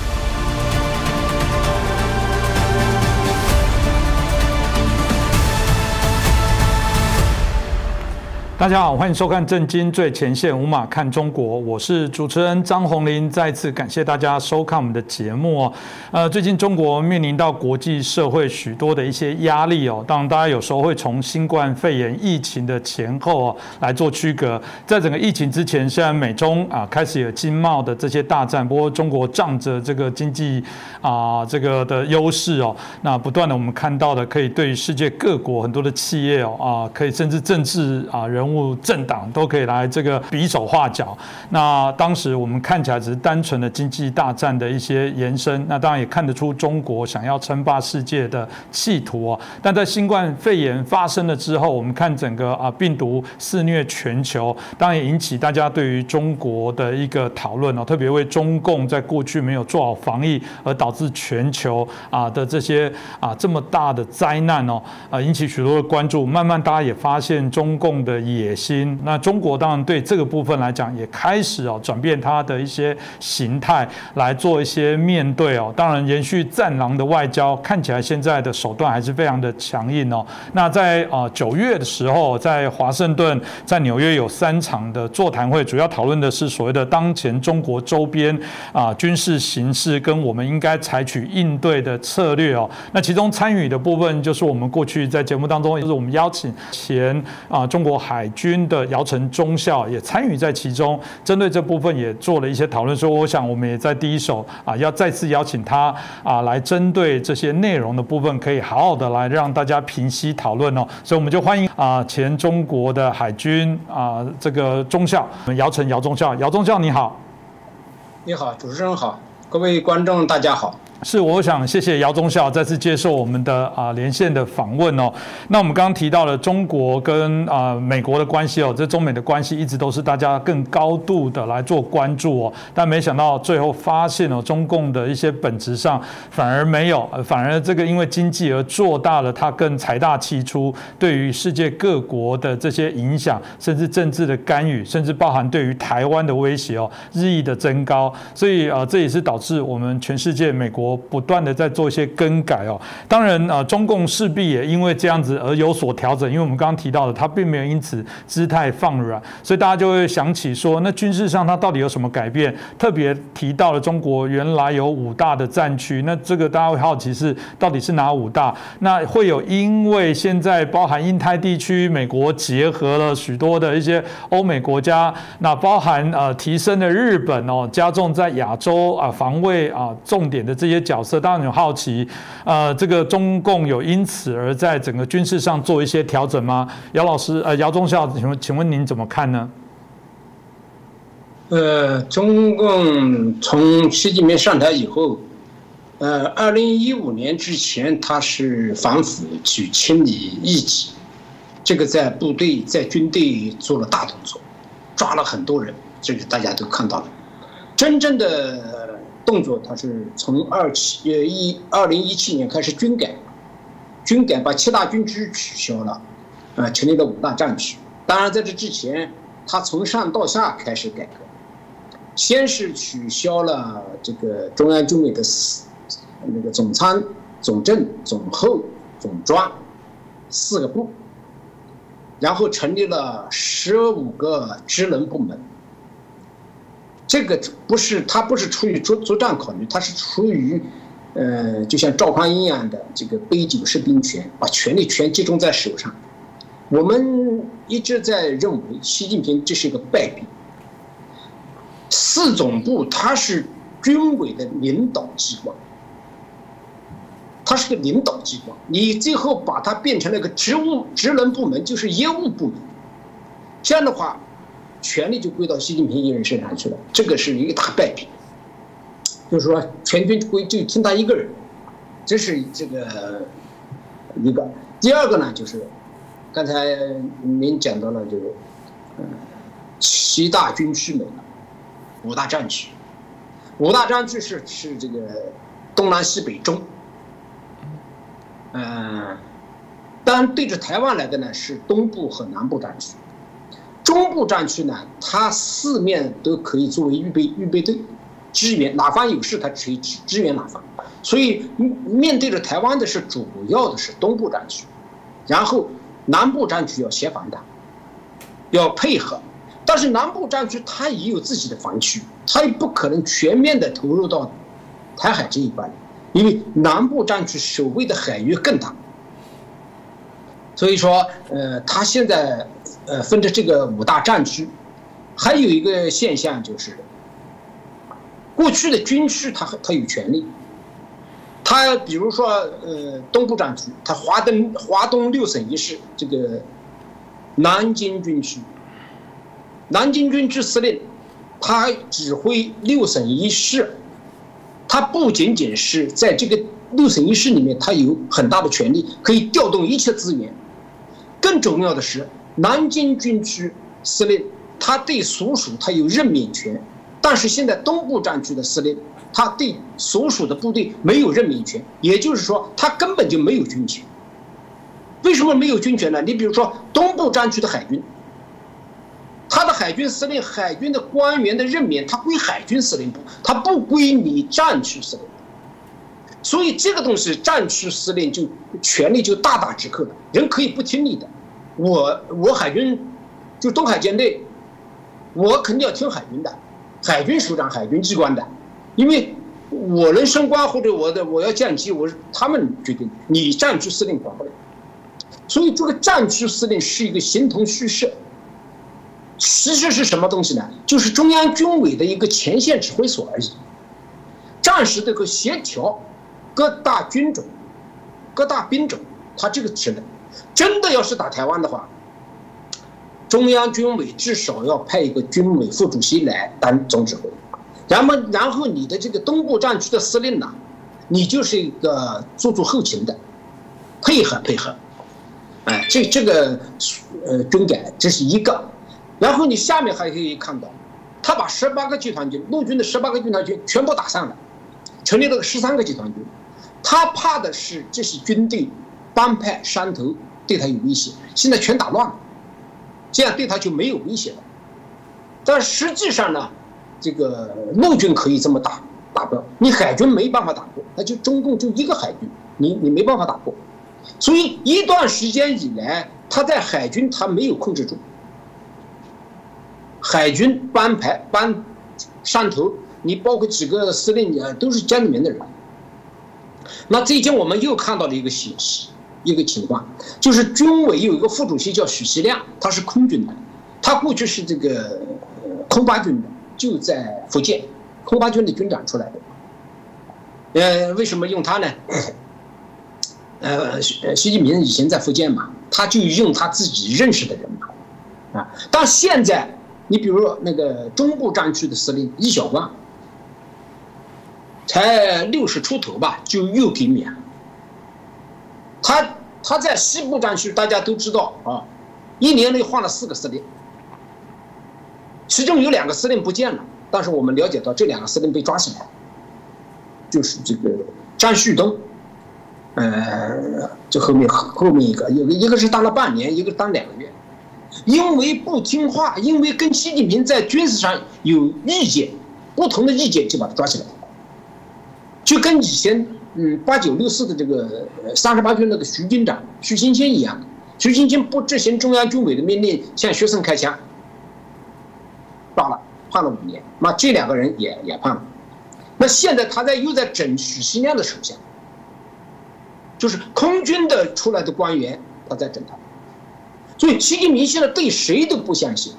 大家好，欢迎收看《震惊最前线》，无马看中国，我是主持人张宏林。再次感谢大家收看我们的节目哦。呃，最近中国面临到国际社会许多的一些压力哦。当然，大家有时候会从新冠肺炎疫情的前后哦来做区隔。在整个疫情之前，虽然美中啊开始有经贸的这些大战，不过中国仗着这个经济啊这个的优势哦，那不断的我们看到的可以对世界各国很多的企业哦啊，可以甚至政治啊人物。政党都可以来这个比手画脚。那当时我们看起来只是单纯的经济大战的一些延伸。那当然也看得出中国想要称霸世界的企图哦。但在新冠肺炎发生了之后，我们看整个啊病毒肆虐全球，当然也引起大家对于中国的一个讨论哦。特别为中共在过去没有做好防疫，而导致全球啊的这些啊这么大的灾难哦，啊引起许多的关注。慢慢大家也发现中共的野。野心，那中国当然对这个部分来讲也开始哦转变它的一些形态来做一些面对哦。当然，延续战狼的外交，看起来现在的手段还是非常的强硬哦。那在啊九月的时候，在华盛顿、在纽约有三场的座谈会，主要讨论的是所谓的当前中国周边啊军事形势跟我们应该采取应对的策略哦。那其中参与的部分就是我们过去在节目当中，就是我们邀请前啊中国海。军的姚晨中校也参与在其中，针对这部分也做了一些讨论。所以我想，我们也在第一手啊，要再次邀请他啊，来针对这些内容的部分，可以好好的来让大家平息讨论哦。所以我们就欢迎啊，前中国的海军啊，这个中校我们姚晨姚中校，姚中校你好，
你好，主持人好，各位观众大家好。
是，我想谢谢姚忠孝再次接受我们的啊连线的访问哦。那我们刚刚提到了中国跟啊美国的关系哦，这中美的关系一直都是大家更高度的来做关注哦。但没想到最后发现哦，中共的一些本质上反而没有，反而这个因为经济而做大了，它更财大气粗，对于世界各国的这些影响，甚至政治的干预，甚至包含对于台湾的威胁哦，日益的增高。所以啊，这也是导致我们全世界美国不断的在做一些更改哦，当然啊，中共势必也因为这样子而有所调整，因为我们刚刚提到的，它并没有因此姿态放软，所以大家就会想起说，那军事上它到底有什么改变？特别提到了中国原来有五大的战区，那这个大家会好奇是到底是哪五大？那会有因为现在包含印太地区，美国结合了许多的一些欧美国家，那包含呃提升的日本哦，加重在亚洲啊防卫啊重点的这些。角色当然有好奇，呃，这个中共有因此而在整个军事上做一些调整吗？姚老师，呃，姚中校，请问，请问您怎么看呢？
呃，中共从习近平上台以后，呃，二零一五年之前，他是反腐去清理异己，这个在部队在军队做了大动作，抓了很多人，这个大家都看到了，真正的。动作，他是从二七呃一二零一七年开始军改，军改把七大军区取消了，啊，成立了五大战区。当然，在这之前，他从上到下开始改革，先是取消了这个中央军委的四那个总参、总政、总后、总专四个部，然后成立了十五个职能部门。这个不是他不是出于作作战考虑，他是出于，呃，就像赵匡胤一样的这个杯酒释兵权，把权力全集中在手上。我们一直在认为习近平这是一个败笔。四总部它是军委的领导机关，它是个领导机关，你最后把它变成了个职务职能部门，就是业务部门，这样的话。权力就归到习近平一人身上去了，这个是一个大败笔。就是说，全军归就听他一个人，这是这个一个。第二个呢，就是刚才您讲到了，就是嗯，七大军区没了，五大战区，五大战区是是这个东南西北中，嗯，当然对着台湾来的呢是东部和南部战区。中部战区呢，它四面都可以作为预备预备队，支援哪方有事，它可以支支援哪方。所以面对着台湾的是主要的是东部战区，然后南部战区要协防的，要配合。但是南部战区它也有自己的防区，它也不可能全面的投入到台海这一关，因为南部战区守卫的海域更大。所以说，呃，他现在。呃，分着这个五大战区，还有一个现象就是，过去的军区他他有权利，他比如说呃东部战区，他华东华东六省一市这个南京军区，南京军区司令，他指挥六省一市，他不仅仅是在这个六省一市里面，他有很大的权利，可以调动一切资源，更重要的是。南京军区司令，他对所属他有任免权，但是现在东部战区的司令，他对所属的部队没有任免权，也就是说他根本就没有军权。为什么没有军权呢？你比如说东部战区的海军，他的海军司令、海军的官员的任免，他归海军司令部，他不归你战区司令。所以这个东西，战区司令就权力就大打折扣了，人可以不听你的。我我海军就东海舰队，我肯定要听海军的，海军首长、海军机关的，因为我能升官或者我的我要降级，我是他们决定，你战区司令管不了。所以这个战区司令是一个形同虚设，其实是什么东西呢？就是中央军委的一个前线指挥所而已，战时这个协调各大军种、各大兵种，他这个职能。真的要是打台湾的话，中央军委至少要派一个军委副主席来当总指挥，然后然后你的这个东部战区的司令呢，你就是一个做做后勤的，配合配合，哎，这这个呃军改这是一个，然后你下面还可以看到，他把十八个集团军陆军的十八个集团军全部打散了，成立了十三个集团军，他怕的是这些军队。帮派山头对他有威胁，现在全打乱了，这样对他就没有威胁了。但实际上呢，这个陆军可以这么打，打不，你海军没办法打破，那就中共就一个海军，你你没办法打破。所以一段时间以来，他在海军他没有控制住，海军班排班山头，你包括几个司令员，都是家里面的人。那最近我们又看到了一个信息。一个情况就是军委有一个副主席叫许其亮，他是空军的，他过去是这个空八军的，就在福建，空八军的军长出来的。呃，为什么用他呢？呃，习近平以前在福建嘛，他就用他自己认识的人嘛，啊，但现在你比如那个中部战区的司令易小光，才六十出头吧，就又给免了。他他在西部战区，大家都知道啊，一年内换了四个司令，其中有两个司令不见了，但是我们了解到这两个司令被抓起来，就是这个张旭东，呃，这后面后面一个，一个一个是当了半年，一个当两个月，因为不听话，因为跟习近平在军事上有意见，不同的意见就把他抓起来，就跟以前。嗯八九六四的这个三十八军那个徐军长徐新兴一样，徐新兴不执行中央军委的命令向学生开枪，罢了，判了五年。那这两个人也也判了。那现在他在又在整许新亮的手下，就是空军的出来的官员，他在整他。所以习近平现在对谁都不相信。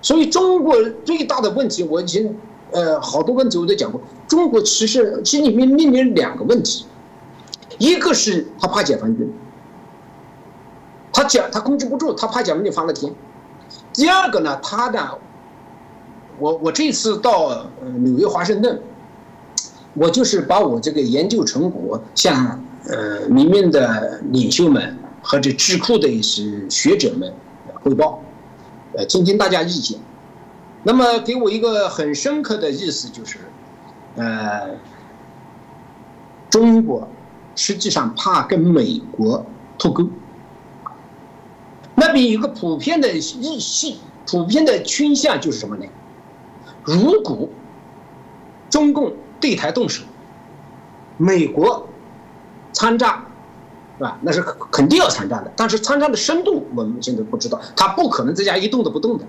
所以中国最大的问题，我已经呃好多问题我都讲过。中国其实心里面面临两个问题，一个是他怕解放军，他讲他控制不住，他怕解放军翻了天。第二个呢，他的，我我这次到纽约华盛顿，我就是把我这个研究成果向呃里面的领袖们和这智库的一些学者们汇报。呃，听听大家意见。那么给我一个很深刻的意思就是，呃，中国实际上怕跟美国脱钩。那边有个普遍的意性、普遍的倾向就是什么呢？如果中共对台动手，美国参战。是吧？那是肯定要参战的，但是参战的深度我们现在不知道，他不可能在家一动都不动的。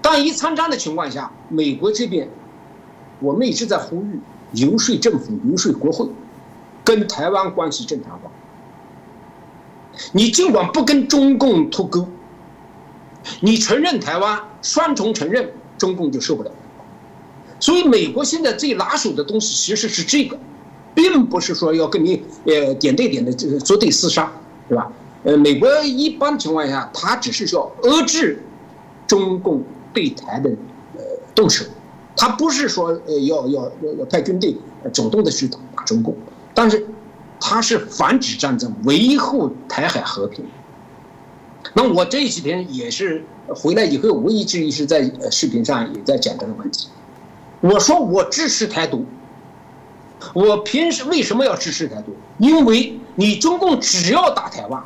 当一参战的情况下，美国这边，我们一直在呼吁游说政府、游说国会，跟台湾关系正常化。你尽管不跟中共脱钩，你承认台湾，双重承认，中共就受不了。所以，美国现在最拿手的东西其实是这个。并不是说要跟你呃点对点的这个作对厮杀，对吧？呃，美国一般情况下，他只是说遏制中共对台的呃动手，他不是说呃要要要要派军队主动的去打中共，但是他是防止战争，维护台海和平。那我这几天也是回来以后，我一直一直在视频上也在讲这个问题，我说我支持台独。我平时为什么要支持台独？因为你中共只要打台湾，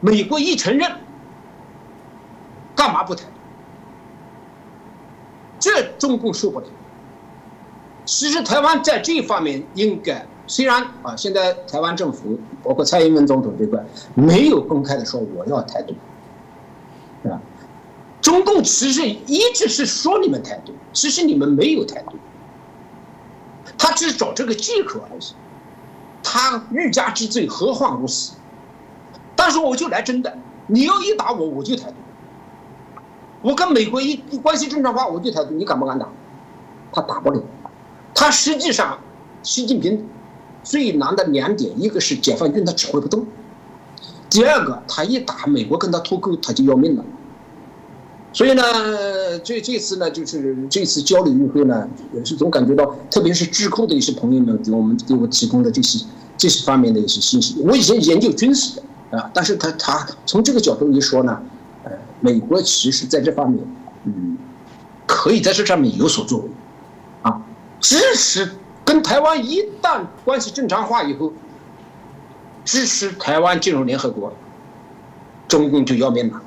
美国一承认，干嘛不谈？这中共受不了。其实台湾在这方面应该，虽然啊，现在台湾政府包括蔡英文总统这块没有公开的说我要台独，是吧？中共其实一直是说你们台独，其实你们没有台独。他只是找这个借口而已，他欲加之罪，何患无辞？但是我就来真的，你要一打我，我就台独。我跟美国一关系正常化，我就台独，你敢不敢打？他打不了。他实际上，习近平最难的两点，一个是解放军他指挥不动，第二个他一打美国跟他脱钩，他就要命了。所以呢，这这次呢，就是这次交流与会呢，也是总感觉到，特别是智库的一些朋友们给我们给我提供的这些这些方面的一些信息。我以前研究军事的啊，但是他他从这个角度一说呢，美国其实在这方面，嗯，可以在这上面有所作为，啊，支持跟台湾一旦关系正常化以后，支持台湾进入联合国，中共就要命了。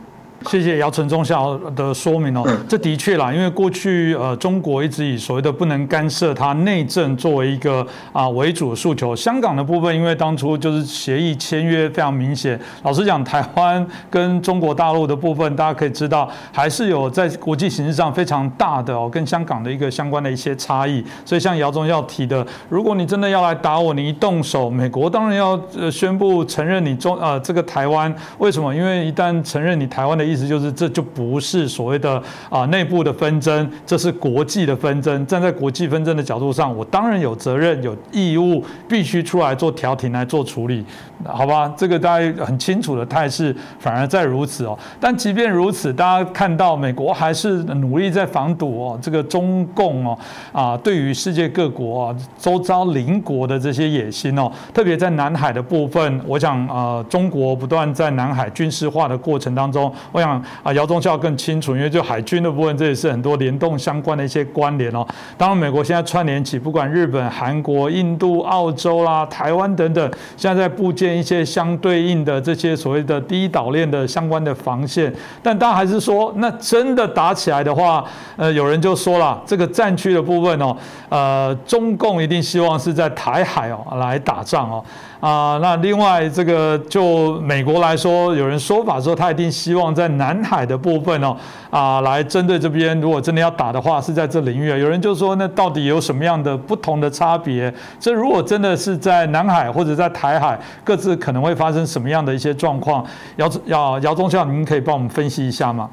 谢谢姚晨中校的说明哦，这的确啦，因为过去呃中国一直以所谓的不能干涉它内政作为一个啊为主的诉求。香港的部分，因为当初就是协议签约非常明显。老实讲，台湾跟中国大陆的部分，大家可以知道还是有在国际形势上非常大的哦跟香港的一个相关的一些差异。所以像姚中校提的，如果你真的要来打我，你一动手，美国当然要呃宣布承认你中呃这个台湾。为什么？因为一旦承认你台湾的。意思就是，这就不是所谓的啊内部的纷争，这是国际的纷争。站在国际纷争的角度上，我当然有责任、有义务，必须出来做调停、来做处理，好吧？这个大家很清楚的态势，反而在如此哦。但即便如此，大家看到美国还是努力在防堵哦，这个中共哦啊，对于世界各国啊、周遭邻国的这些野心哦，特别在南海的部分，我想啊，中国不断在南海军事化的过程当中。想啊，姚忠孝更清楚，因为就海军的部分，这也是很多联动相关的一些关联哦。当然，美国现在串联起，不管日本、韩国、印度、澳洲啦、台湾等等，现在在部建一些相对应的这些所谓的第一岛链的相关的防线。但当然还是说，那真的打起来的话，呃，有人就说了，这个战区的部分哦，呃，中共一定希望是在台海哦来打仗哦。啊，那另外这个就美国来说，有人说法说他一定希望在南海的部分哦，啊，来针对这边，如果真的要打的话，是在这领域。有人就说，那到底有什么样的不同的差别？这如果真的是在南海或者在台海，各自可能会发生什么样的一些状况？姚姚姚中校，您可以帮我们分析一下吗？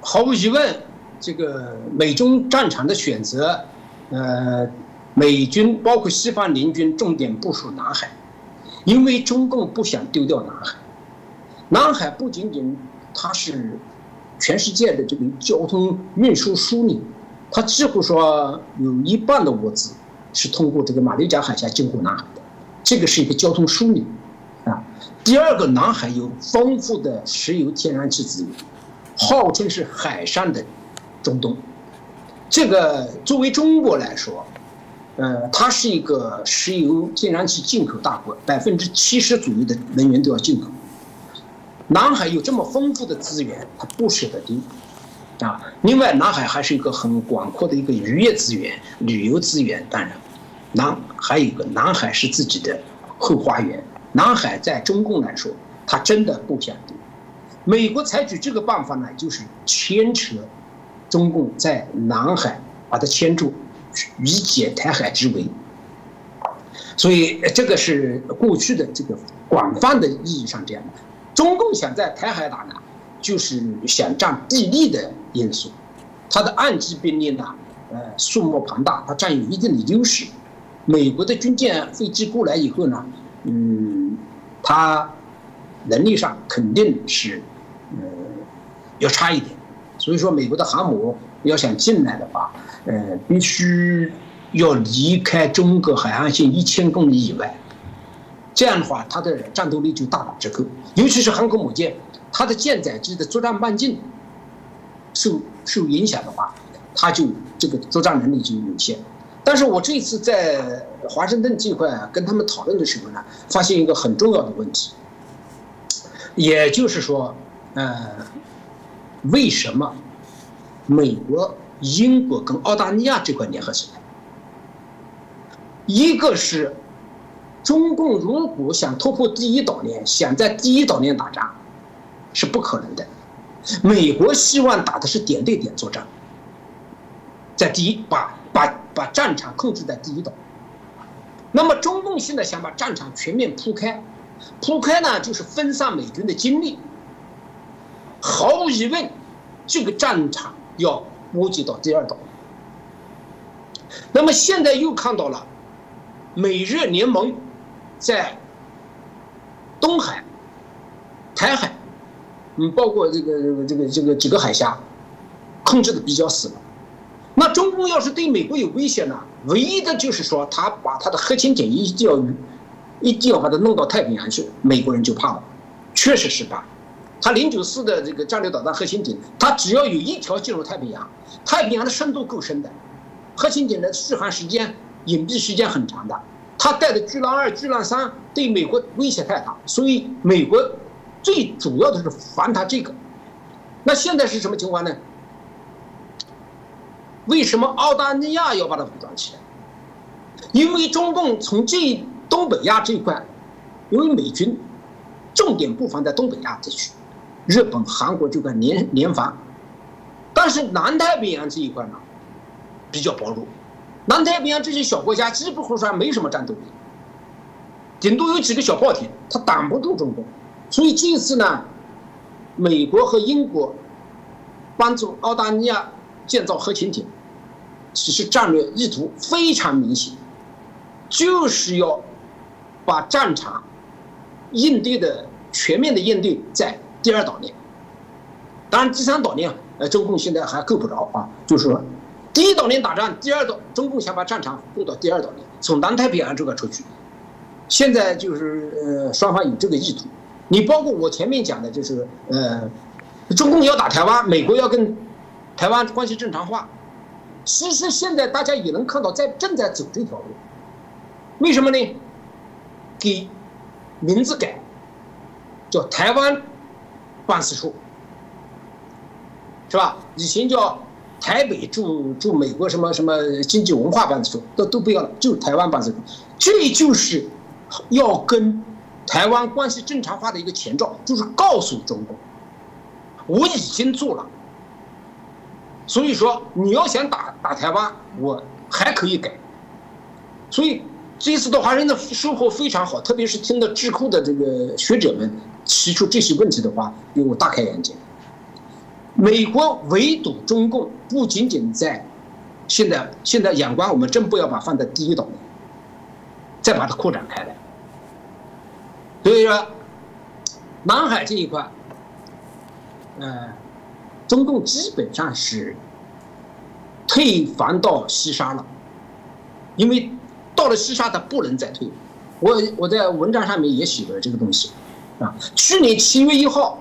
毫无疑问，这个美中战场的选择，呃，美军包括西方联军重点部署南海。因为中共不想丢掉南海，南海不仅仅它是全世界的这个交通运输枢纽，它几乎说有一半的物资是通过这个马六甲海峡经过南海的，这个是一个交通枢纽啊。第二个，南海有丰富的石油、天然气资源，号称是海上的中东，这个作为中国来说。呃，它是一个石油、天然气进口大国，百分之七十左右的能源都要进口。南海有这么丰富的资源，它不舍得丢，啊。另外，南海还是一个很广阔的一个渔业资源、旅游资源。当然，南还有一个南海是自己的后花园。南海在中共来说，他真的不想丢。美国采取这个办法呢，就是牵扯中共在南海把它牵住。以解台海之围，所以这个是过去的这个广泛的意义上这样的。中共想在台海打呢，就是想占地利的因素，它的岸基兵力呢，呃，数目庞大，它占有一定的优势。美国的军舰、飞机过来以后呢，嗯，它能力上肯定是，呃，要差一点。所以说，美国的航母要想进来的话，呃，必须要离开中国海岸线一千公里以外，这样的话，它的战斗力就大打折扣。尤其是航空母舰，它的舰载机的作战半径受受影响的话，它就这个作战能力就有限。但是我这次在华盛顿这块跟他们讨论的时候呢，发现一个很重要的问题，也就是说，呃，为什么美国？英国跟澳大利亚这块联合起来，一个是中共如果想突破第一岛链，想在第一岛链打仗，是不可能的。美国希望打的是点对点作战，在第一把把把战场控制在第一岛。那么中共现在想把战场全面铺开，铺开呢就是分散美军的精力。毫无疑问，这个战场要。波及到第二岛，那么现在又看到了美日联盟在东海、台海，嗯，包括这个这个这个这个几个海峡控制的比较死了。那中共要是对美国有威胁呢？唯一的就是说，他把他的核潜艇一定要一定要把它弄到太平洋去，美国人就怕了。确实是怕。它零九四的这个战略导弹核潜艇，它只要有一条进入太平洋，太平洋的深度够深的，核潜艇的续航时间、隐蔽时间很长的。它带的巨浪二、巨浪三对美国威胁太大，所以美国最主要的是防它这个。那现在是什么情况呢？为什么澳大利亚要把它武装起来？因为中共从这东北亚这一块，因为美军重点布防在东北亚地区。日本、韩国就该联联防，但是南太平洋这一块呢，比较薄弱。南太平洋这些小国家基本上没什么战斗力，顶多有几个小炮艇，它挡不住中共。所以这次呢，美国和英国帮助澳大利亚建造核潜艇，其实战略意图非常明显，就是要把战场应对的全面的应对在。第二岛链，当然第三岛链，呃，中共现在还够不着啊。就是，第一岛链打仗，第二岛中共想把战场布到第二岛链，从南太平洋这个出去。现在就是呃，双方有这个意图。你包括我前面讲的，就是呃，中共要打台湾，美国要跟台湾关系正常化。其实现在大家也能看到，在正在走这条路。为什么呢？给名字改叫台湾办事处，是吧？以前叫台北驻驻美国什么什么经济文化办事处，都都不要了，就台湾办事处。这就是要跟台湾关系正常化的一个前兆，就是告诉中国，我已经做了。所以说，你要想打打台湾，我还可以改。所以这次的华人的收获非常好，特别是听到智库的这个学者们提出这些问题的话，给我大开眼界。美国围堵中共，不仅仅在现在，现在眼光我们真不要把放在第一岛链，再把它扩展开来。所以说，南海这一块，呃。中共基本上是退防到西沙了，因为到了西沙，它不能再退。我我在文章上面也写了这个东西，啊，去年七月一号，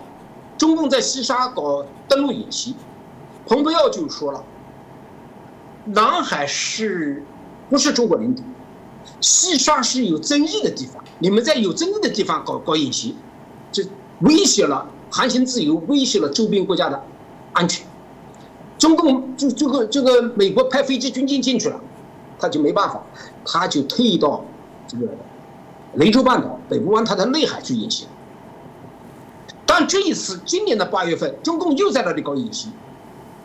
中共在西沙搞登陆演习，蓬佩奥就说了，南海是不是中国领土？西沙是有争议的地方，你们在有争议的地方搞搞演习，这威胁了航行自由，威胁了周边国家的。安全，中共就这个这个美国派飞机军舰进去了，他就没办法，他就退到这个雷州半岛北部湾它的内海去演习。但这一次今年的八月份，中共又在那里搞演习，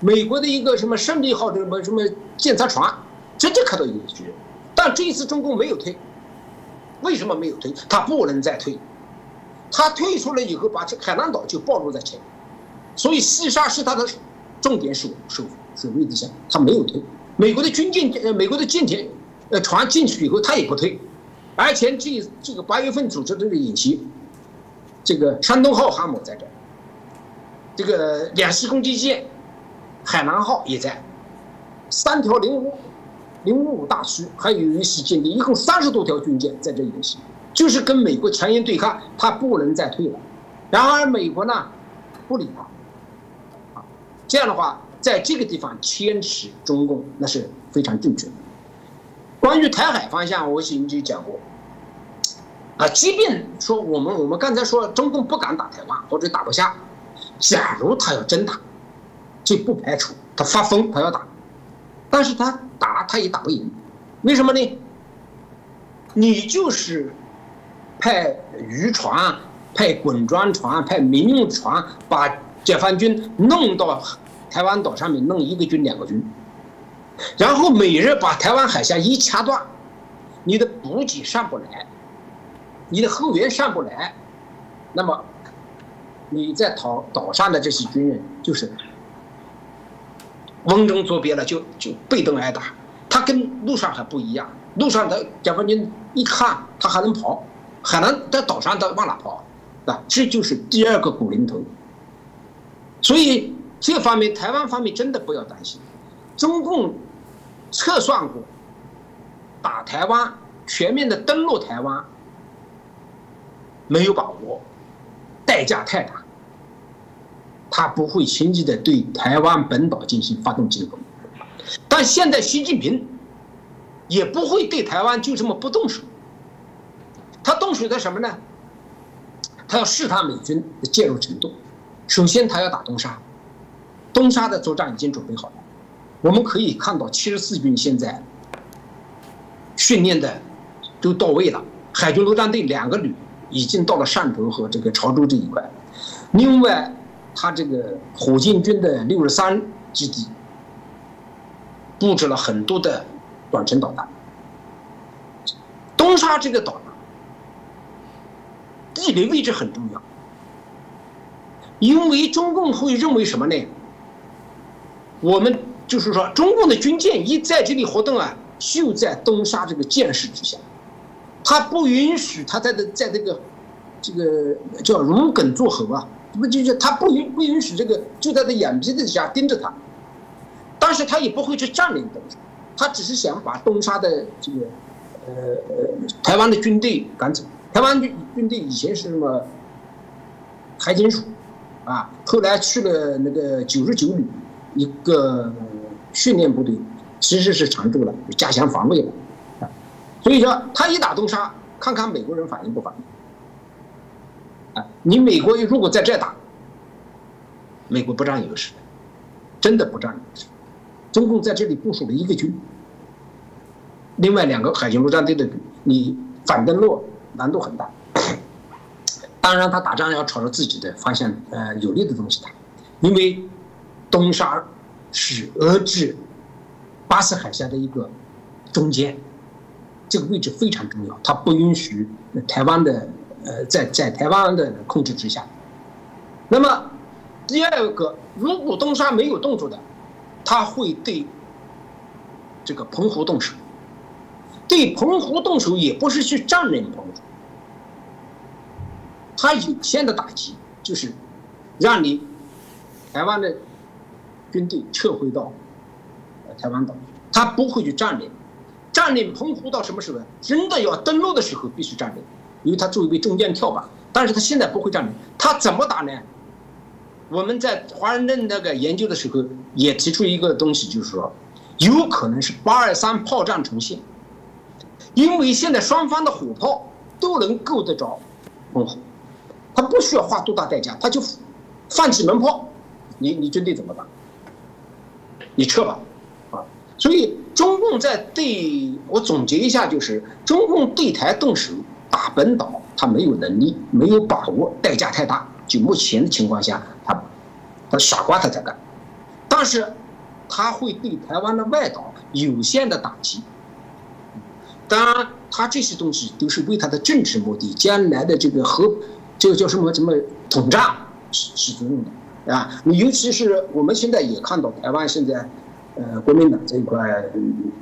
美国的一个什么胜利号的什么什么检测船直接开到演习，但这一次中共没有退，为什么没有退？他不能再退，他退出来以后，把这海南岛就暴露在前面。所以西沙是他的重点守守守卫地线，他没有退。美国的军舰呃，美国的舰艇呃船进去以后，他也不退。而且这这个八月份组织这个演习，这个山东号航母在这，这个两栖攻击舰海南号也在，三条零五零五五大驱，还有一些舰艇，一共三十多条军舰在这演习，就是跟美国强硬对抗，他不能再退了。然而美国呢，不理他。这样的话，在这个地方牵制中共，那是非常正确的。关于台海方向，我已经就讲过。啊，即便说我们我们刚才说中共不敢打台湾或者打不下，假如他要真打，就不排除他发疯他要打，但是他打他也打不赢，为什么呢？你就是派渔船、派滚装船、派民用船把。解放军弄到台湾岛上面弄一个军两个军，然后每日把台湾海峡一掐断，你的补给上不来，你的后援上不来，那么你在岛岛上的这些军人就是瓮中捉鳖了，就就被动挨打。他跟路上还不一样，路上的解放军一看他还能跑，还能在岛上他往哪跑啊？这就是第二个古灵头。所以这方面，台湾方面真的不要担心。中共测算过，打台湾、全面的登陆台湾没有把握，代价太大，他不会轻易的对台湾本岛进行发动进攻。但现在习近平也不会对台湾就这么不动手，他动手的什么呢？他要试探美军的介入程度。首先，他要打东沙，东沙的作战已经准备好了。我们可以看到，七十四军现在训练的都到位了，海军陆战队两个旅已经到了汕头和这个潮州这一块。另外，他这个火箭军的六十三基地布置了很多的短程导弹。东沙这个岛地理位置很重要。因为中共会认为什么呢？我们就是说，中共的军舰一在这里活动啊，就在东沙这个监视之下，他不允许他在这在这个这个叫如鲠作喉啊，不就是他不允不允许这个就在他眼皮子底下盯着他，但是他也不会去占领东沙，他只是想把东沙的这个呃台湾的军队赶走。台湾军军队以前是什么海警署？啊，后来去了那个九十九旅一个训练部队，其实是常驻了，加强防卫了。所以说他一打东沙，看看美国人反应不反应啊？你美国如果在这打，美国不占优势，真的不占优势。中共在这里部署了一个军，另外两个海军陆战队的你反登陆难度很大。当然，他打仗要朝着自己的方向，呃，有利的东西打，因为东沙是遏制巴士海峡的一个中间，这个位置非常重要，它不允许台湾的，呃，在在台湾的控制之下。那么第二个，如果东沙没有动作的，他会对这个澎湖动手，对澎湖动手也不是去占领澎湖。他有限的打击就是让你台湾的军队撤回到台湾岛，他不会去占领，占领澎湖到什么时候？真的要登陆的时候必须占领，因为他作为中间跳板。但是他现在不会占领，他怎么打呢？我们在华盛顿那个研究的时候也提出一个东西，就是说有可能是八二三炮战重现，因为现在双方的火炮都能够得着澎湖。他不需要花多大代价，他就放几门炮，你你军队怎么办？你撤吧，啊！所以中共在对我总结一下，就是中共对台动手打本岛，他没有能力，没有把握，代价太大。就目前的情况下，他他傻瓜他在干，但是他会对台湾的外岛有限的打击。当然，他这些东西都是为他的政治目的，将来的这个和。这个叫什么什么统战是是作用的，啊，你尤其是我们现在也看到台湾现在，呃，国民党这一块，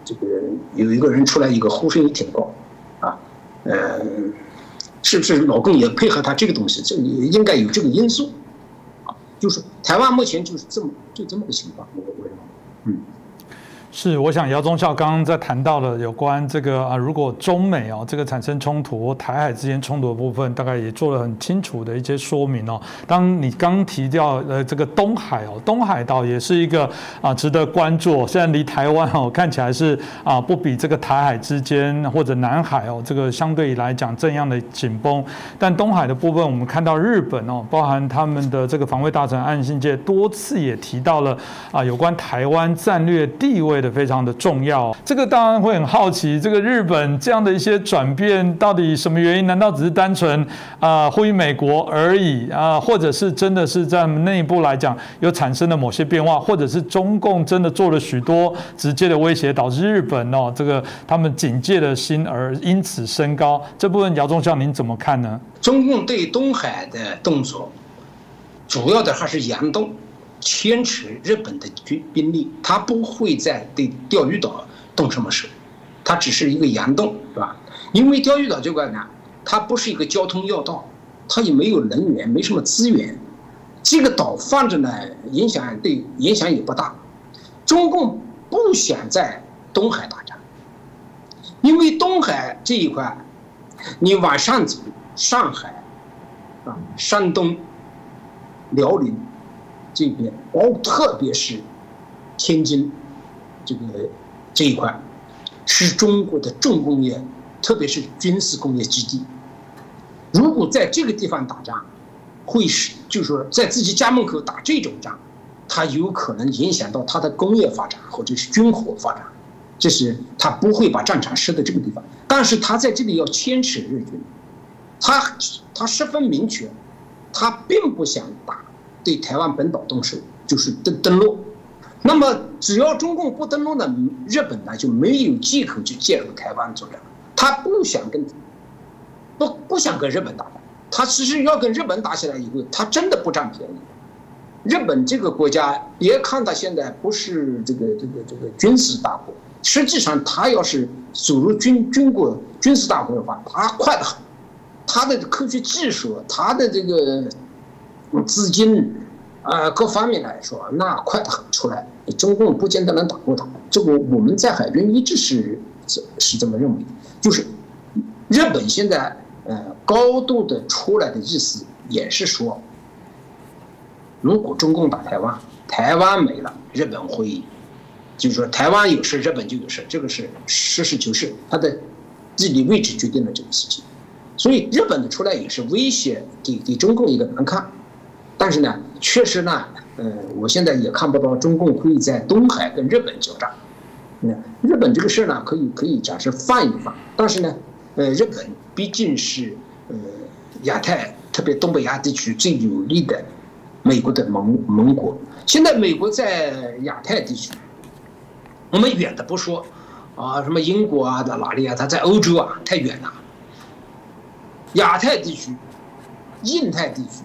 这个有一个人出来一个呼声也挺高，啊，呃，是不是老共也配合他这个东西？这应该有这个因素，啊，就是台湾目前就是这么就这么个情况，我我，嗯。
是，我想姚忠孝刚刚在谈到了有关这个啊，如果中美哦这个产生冲突，台海之间冲突的部分，大概也做了很清楚的一些说明哦。当你刚提到呃这个东海哦，东海岛也是一个啊值得关注。虽然离台湾哦看起来是啊不比这个台海之间或者南海哦这个相对来讲这样的紧绷，但东海的部分，我们看到日本哦，包含他们的这个防卫大臣岸信介多次也提到了啊有关台湾战略地位。的非常的重要，这个当然会很好奇，这个日本这样的一些转变到底什么原因？难道只是单纯啊呼吁美国而已啊？或者是真的是在内部来讲有产生了某些变化，或者是中共真的做了许多直接的威胁，导致日本哦这个他们警戒的心而因此升高？这部分姚忠孝您怎么看呢？
中共对东海的动作，主要的还是严冬。牵扯日本的军兵力，他不会再对钓鱼岛动什么手，他只是一个岩洞，是吧？因为钓鱼岛这块呢，它不是一个交通要道，它也没有能源，没什么资源，这个岛放着呢，影响对影响也不大。中共不想在东海打仗，因为东海这一块，你往上走，上海，啊，山东，辽宁。这边，包特别是天津这个这一块，是中国的重工业，特别是军事工业基地。如果在这个地方打仗，会是就是说在自己家门口打这种仗，它有可能影响到它的工业发展或者是军火发展。这是他不会把战场设在这个地方，但是他在这里要牵扯日军，他他十分明确，他并不想打。对台湾本岛动手就是登登陆，那么只要中共不登陆呢，日本呢就没有借口去介入台湾作战。他不想跟，不不想跟日本打，他其实要跟日本打起来以后，他真的不占便宜。日本这个国家，别看他现在不是这个这个这个军事大国，实际上他要是走入军军国军事大国的话，他快得很，他的科学技术，他的这个。资金，啊，各方面来说，那快得很出来。中共不见得能打过他。这个我们在海军一直是是是这么认为的。就是日本现在呃高度的出来的意思，也是说，如果中共打台湾，台湾没了，日本会，就是说台湾有事，日本就有事，这个是实事求是，它的地理位置决定了这个事情。所以日本的出来也是威胁，给给中共一个难看。但是呢，确实呢，呃，我现在也看不到中共可以在东海跟日本交战。那日本这个事呢，可以可以暂时放一放。但是呢，呃，日本毕竟是呃亚太，特别东北亚地区最有利的美国的盟盟国。现在美国在亚太地区，我们远的不说，啊，什么英国啊在哪里啊？他在欧洲啊，太远了。亚太地区、印太地区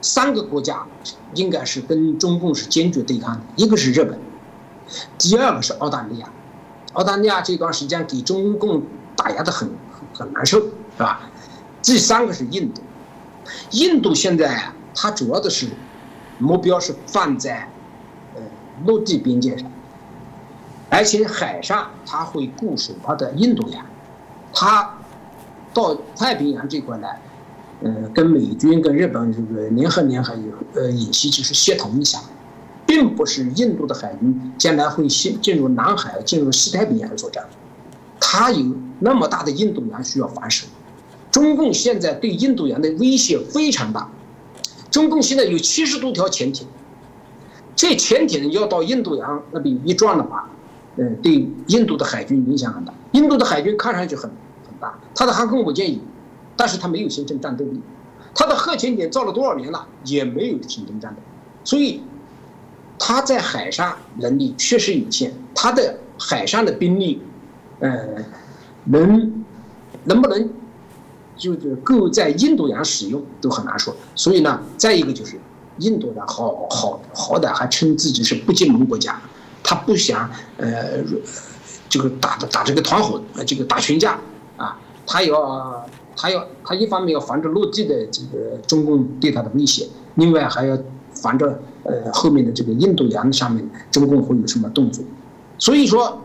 三个国家应该是跟中共是坚决对抗的。一个是日本，第二个是澳大利亚。澳大利亚这段时间给中共打压的很很难受，是吧？第三个是印度。印度现在它主要的是目标是放在呃陆地边界上，而且海上它会固守它的印度洋，它。到太平洋这块来，呃，跟美军、跟日本这个联合联合有呃演习，就是协同一下，并不是印度的海军将来会进进入南海、进入西太平洋作战，它有那么大的印度洋需要防守。中共现在对印度洋的威胁非常大，中共现在有七十多条潜艇，这潜艇要到印度洋那边一转的话，嗯，对印度的海军影响很大。印度的海军看上去很很大。它的航空母舰有，但是它没有形成战斗力。它的核潜艇造了多少年了，也没有形成战斗，所以它在海上能力确实有限。它的海上的兵力，呃，能能不能就是够在印度洋使用都很难说。所以呢，再一个就是印度呢，好好好歹还称自己是不结盟国家，他不想呃这个打打这个团伙，这个打群架啊。他要，他要，他一方面要防着落地的这个中共对他的威胁，另外还要防着呃后面的这个印度洋上面中共会有什么动作。所以说，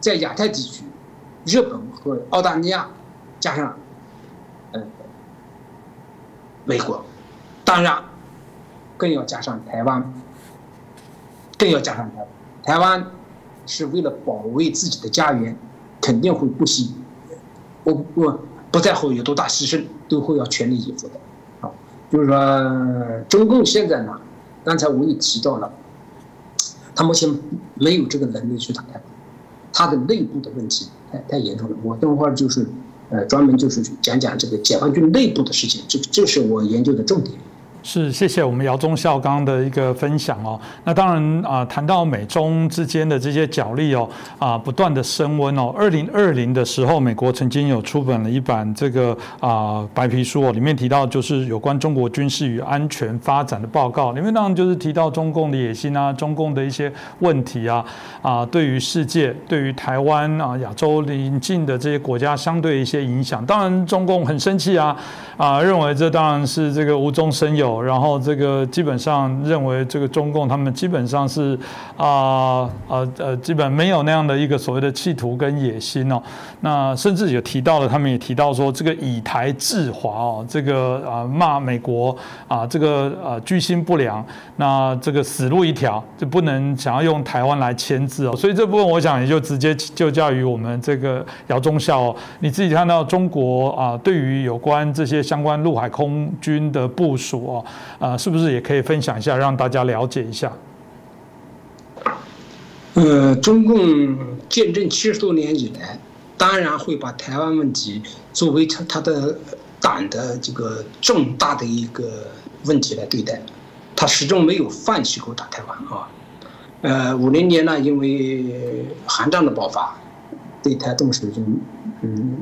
在亚太地区，日本和澳大利亚，加上呃美国，当然更要加上台湾，更要加上台湾。台湾是为了保卫自己的家园，肯定会不惜。不不不在乎有多大牺牲，都会要全力以赴的，啊，就是说中共现在呢，刚才我也提到了，他目前没有这个能力去打台湾，他的内部的问题太太严重了。我等会儿就是呃专门就是讲讲这个解放军内部的事情，这这是我研究的重点。
是，谢谢我们姚忠孝刚的一个分享哦。那当然啊，谈到美中之间的这些角力哦，啊，不断的升温哦。二零二零的时候，美国曾经有出版了一版这个啊白皮书哦，里面提到就是有关中国军事与安全发展的报告，里面当然就是提到中共的野心啊，中共的一些问题啊，啊，对于世界、对于台湾啊、亚洲邻近的这些国家相对一些影响。当然，中共很生气啊，啊，认为这当然是这个无中生有。然后这个基本上认为这个中共他们基本上是啊呃呃基本没有那样的一个所谓的企图跟野心哦。那甚至有提到了，他们也提到说这个以台制华哦，这个啊骂美国啊这个啊居心不良，那这个死路一条就不能想要用台湾来牵制哦。所以这部分我想也就直接就教于我们这个姚忠孝哦，你自己看到中国啊对于有关这些相关陆海空军的部署哦。啊，是不是也可以分享一下，让大家了解一下？
呃，中共建政七十多年以来，当然会把台湾问题作为他他的党的这个重大的一个问题来对待，他始终没有放弃过打台湾啊。呃，五零年呢，因为韩战的爆发，对台动手就嗯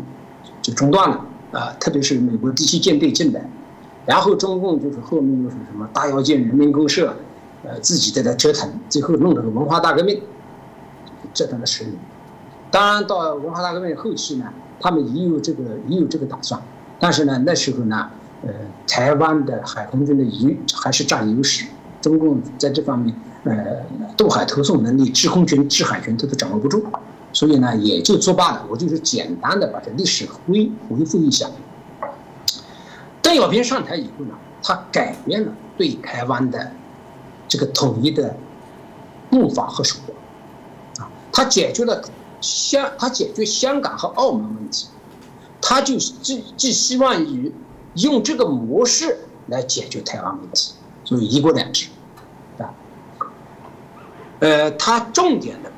就中断了啊，特别是美国第七舰队进来。然后中共就是后面又是什么大跃进、人民公社，呃，自己在那折腾，最后弄了个文化大革命，折腾了十年。当然到文化大革命后期呢，他们也有这个也有这个打算，但是呢，那时候呢，呃，台湾的海空军的优还是占优势，中共在这方面，呃，渡海投送能力、制空权、制海权，他都掌握不住，所以呢，也就作罢了。我就是简单的把这历史恢恢复一下。邓小平上台以后呢，他改变了对台湾的这个统一的步伐和手段，啊，他解决了香，他解决香港和澳门问题，他就寄寄希望于用这个模式来解决台湾问题，所以一国两制，啊，呃，他重点的，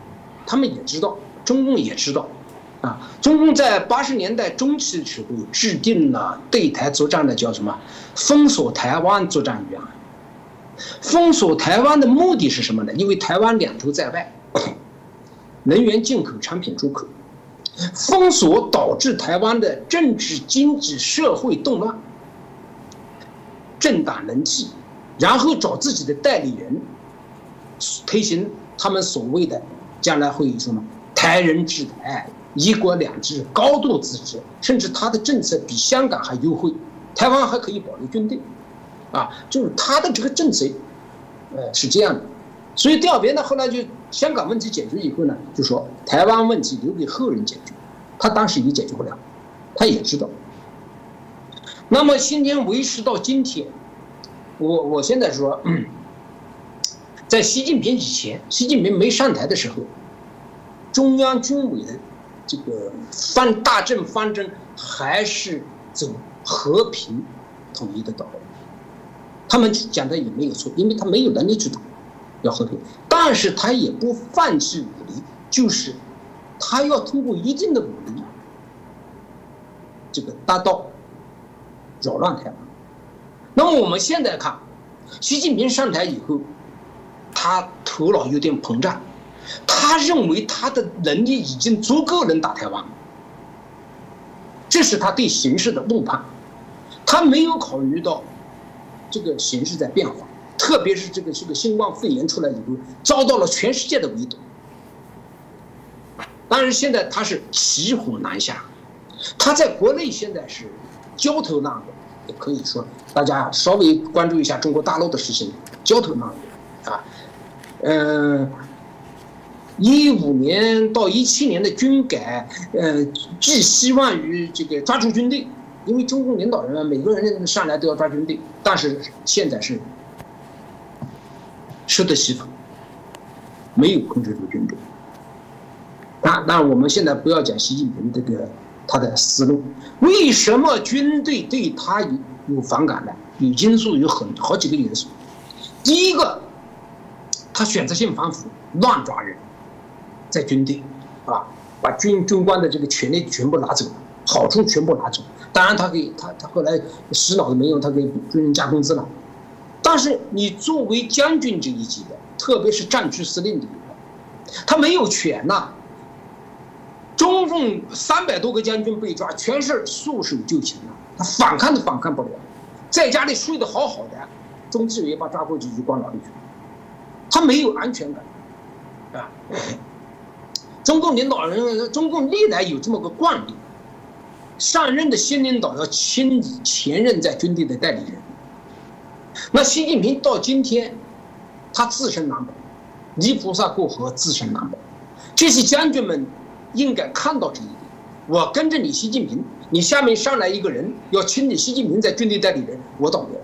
他们也知道，中共也知道。啊，中共在八十年代中期的时候制定了对台作战的叫什么“封锁台湾作战预案”。封锁台湾的目的是什么呢？因为台湾两头在外，能源进口、产品出口，封锁导致台湾的政治、经济、社会动乱，政党人气，然后找自己的代理人，推行他们所谓的将来会有什么“台人治台”。一国两制，高度自治，甚至他的政策比香港还优惠，台湾还可以保留军队，啊，就是他的这个政策，呃，是这样的。所以调边呢，后来就香港问题解决以后呢，就说台湾问题留给后人解决，他当时也解决不了，他也知道。那么新年维持到今天，我我现在说，在习近平以前，习近平没上台的时候，中央军委的。这个方大政方针还是走和平统一的道路，他们讲的也没有错，因为他没有能力去打，要和平，但是他也不放弃武力，就是他要通过一定的武力，这个达到扰乱台湾。那么我们现在看，习近平上台以后，他头脑有点膨胀。他认为他的能力已经足够能打台湾，这是他对形势的误判，他没有考虑到这个形势在变化，特别是这个这个新冠肺炎出来以后，遭到了全世界的围堵。当然，现在他是骑虎难下，他在国内现在是焦头烂额，也可以说大家稍微关注一下中国大陆的事情，焦头烂额啊，嗯。一五年到一七年的军改，呃，寄希望于这个抓住军队，因为中共领导人啊，每个人上来都要抓军队，但是现在是适得其反，没有控制住军队。那那我们现在不要讲习近平这个他的思路，为什么军队对他有有反感呢？有因素有很好几个因素，第一个，他选择性反腐，乱抓人。在军队，啊，把军军官的这个权利全部拿走，好处全部拿走。当然，他给他他后来洗脑子没用，他给军人加工资了。但是你作为将军这一级的，特别是战区司令的，他没有权呐。中共三百多个将军被抓，全是束手就擒了，他反抗都反抗不了，在家里睡得好好的，中纪委把抓过去就关牢里去了，他没有安全感，啊。中共领导人，中共历来有这么个惯例，上任的新领导要清理前任在军队的代理人。那习近平到今天，他自身难保，泥菩萨过河，自身难保。这些将军们应该看到这一点。我跟着你习近平，你下面上来一个人要清理习近平在军队代理人，我倒霉。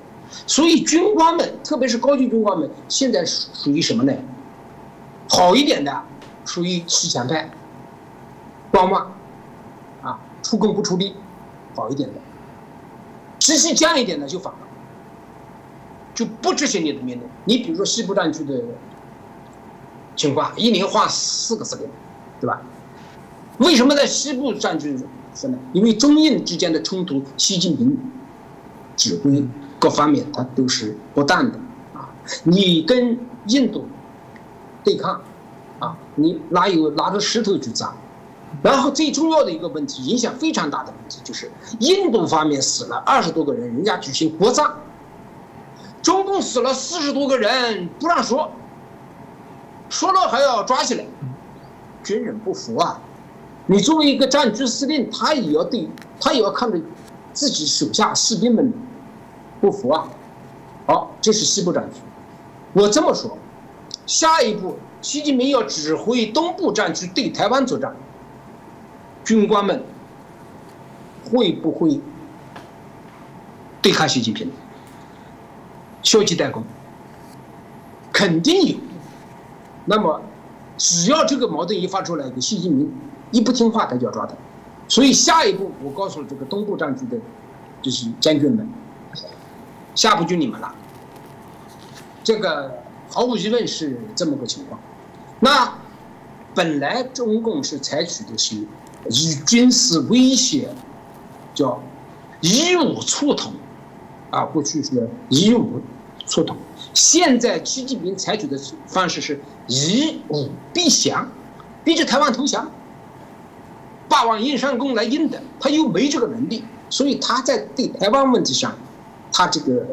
所以军官们，特别是高级军官们，现在属属于什么呢？好一点的。属于吃钱派，观望，啊，出工不出力，好一点的；脾气犟一点的就反了，就不执行你的命令。你比如说西部战区的情况，一年换四个司令，对吧？为什么在西部战区是呢？因为中印之间的冲突，习近平指挥各方面他都是不当的啊。你跟印度对抗。啊，你哪有拿着石头去砸？然后最重要的一个问题，影响非常大的问题，就是印度方面死了二十多个人，人家举行国葬；中共死了四十多个人，不让说，说了还要抓起来，军人不服啊！你作为一个战区司令，他也要对，他也要看着自己手下士兵们不服啊！好，这是西部战区，我这么说，下一步。习近平要指挥东部战区对台湾作战，军官们会不会对抗习近平？消极怠工，肯定有。那么，只要这个矛盾一发出来，给习近平一不听话，他就要抓他。所以下一步，我告诉这个东部战区的，就是将军们，下步就你们了。这个毫无疑问是这么个情况。那本来中共是采取的是以军事威胁，叫以武促统，啊，过去是以武促统，现在习近平采取的方式是以武逼降，逼着台湾投降。霸王硬上弓来硬的，他又没这个能力，所以他在对台湾问题上，他这个，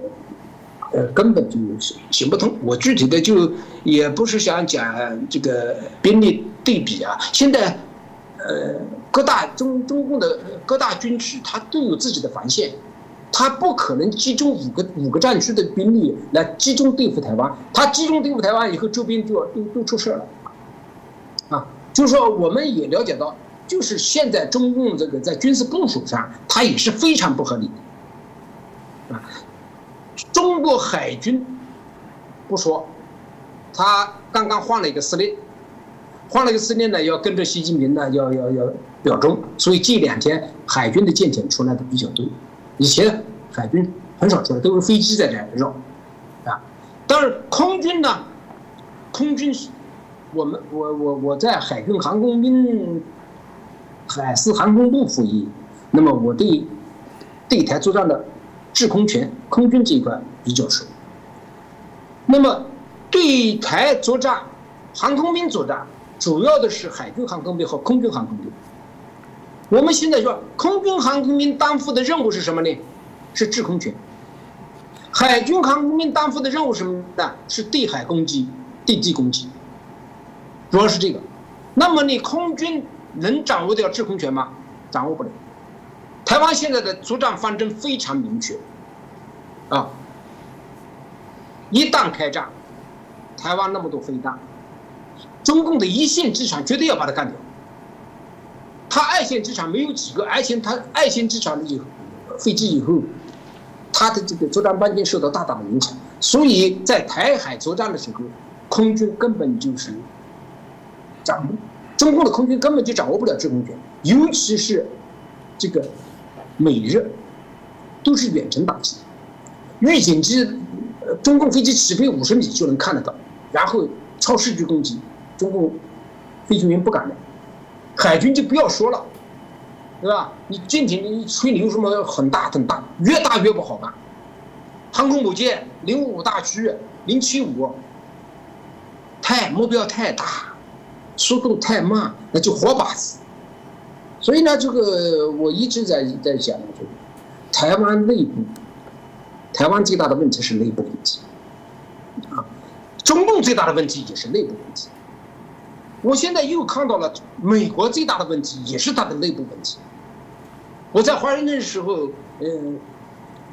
呃，根本就行不通。我具体的就也不是想讲这个兵力对比啊。现在，呃，各大中中共的各大军区，他都有自己的防线，他不可能集中五个五个战区的兵力来集中对付台湾。他集中对付台湾以后，周边就要都都出事了，啊，就是说我们也了解到。就是现在中共这个在军事部署上，它也是非常不合理的，啊，国海军不说，他刚刚换了一个司令，换了一个司令呢，要跟着习近平呢，要要要表忠，所以这两天海军的舰艇出来的比较多，以前海军很少出来，都是飞机在这绕，啊，但是空军呢，空军，我们我我我在海军航空兵。海事航空部服役，那么我对对台作战的制空权，空军这一块比较熟。那么对台作战，航空兵作战，主要的是海军航空兵和空军航空兵。我们现在说，空军航空兵担负的任务是什么呢？是制空权。海军航空兵担负的任务什么呢？是对海攻击、对地攻击，主要是这个。那么你空军。能掌握掉制空权吗？掌握不了。台湾现在的作战方针非常明确，啊，一旦开战，台湾那么多飞弹，中共的一线机场绝对要把它干掉。他二线机场没有几个，而且他二线机场的以飞机以后，他的这个作战半径受到大大的影响，所以在台海作战的时候，空军根本就是掌握。中共的空军根本就掌握不了制空权，尤其是这个美日都是远程打击，预警机，中共飞机起飞五十米就能看得到，然后超视距攻击，中共飞行员不敢的，海军就不要说了，对吧？你舰艇你吹牛什么很大很大，越大越不好办。航空母舰零五大驱零七五，太目标太大。速度太慢，那就活靶子。所以呢，这个我一直在在讲，台湾内部，台湾最大的问题是内部问题，啊，中共最大的问题也是内部问题。我现在又看到了美国最大的问题也是它的内部问题。我在华盛顿的时候，嗯，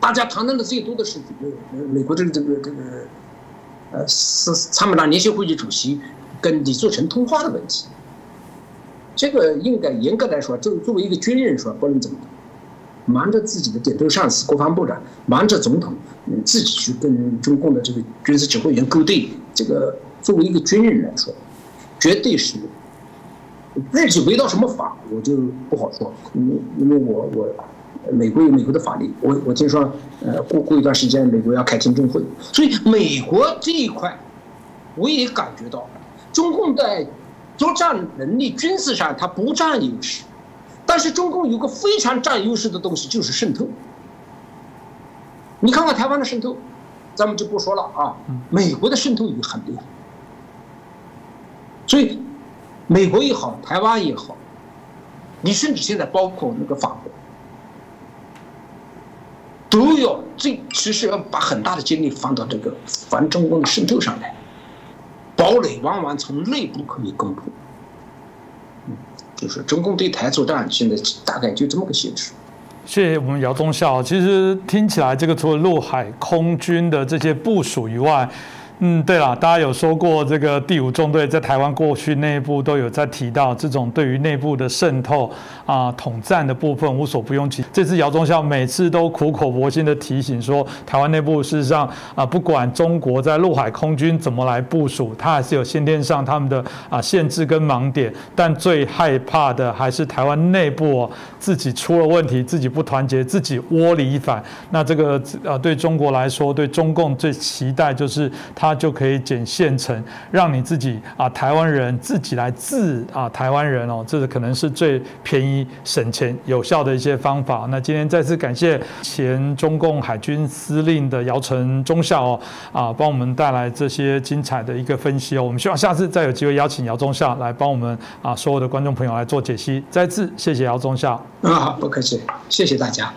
大家谈论的最多的是这个美国这个这个这个，呃，是参谋长联席会议主席。跟李作成通话的问题，这个应该严格来说，作作为一个军人说不能这么瞒着自己的顶头上司国防部长，瞒着总统，嗯，自己去跟中共的这个军事指挥员勾兑，这个作为一个军人来说，绝对是具体违到什么法，我就不好说，因为因为我我美国有美国的法律，我我听说，呃，过过一段时间美国要开听证会，所以美国这一块，我也感觉到。中共在作战能力、军事上它不占优势，但是中共有个非常占优势的东西，就是渗透。你看看台湾的渗透，咱们就不说了啊。美国的渗透也很厉害，所以美国也好，台湾也好，你甚至现在包括那个法国，都要最其实要把很大的精力放到这个反中共的渗透上来。堡垒往往从内部可以攻破，嗯，就是中共对台作战现在大概就这么个形式。
谢谢我们姚东孝。其实听起来，这个除了陆海空军的这些部署以外，嗯，对了，大家有说过这个第五纵队在台湾过去内部都有在提到这种对于内部的渗透啊、统战的部分无所不用其。这次姚忠孝每次都苦口婆心的提醒说，台湾内部事实上啊，不管中国在陆海空军怎么来部署，它还是有先天上他们的啊限制跟盲点。但最害怕的还是台湾内部、自己出了问题，自己不团结，自己窝里反。那这个啊，对中国来说，对中共最期待就是它就可以捡现成，让你自己啊台湾人自己来治啊台湾人哦，这个可能是最便宜、省钱、有效的一些方法。那今天再次感谢前中共海军司令的姚晨中校哦啊，帮我们带来这些精彩的一个分析哦。我们希望下次再有机会邀请姚中校来帮我们啊所有的观众朋友来做解析。再次谢谢姚中校。
啊，好，不客气，谢谢大家。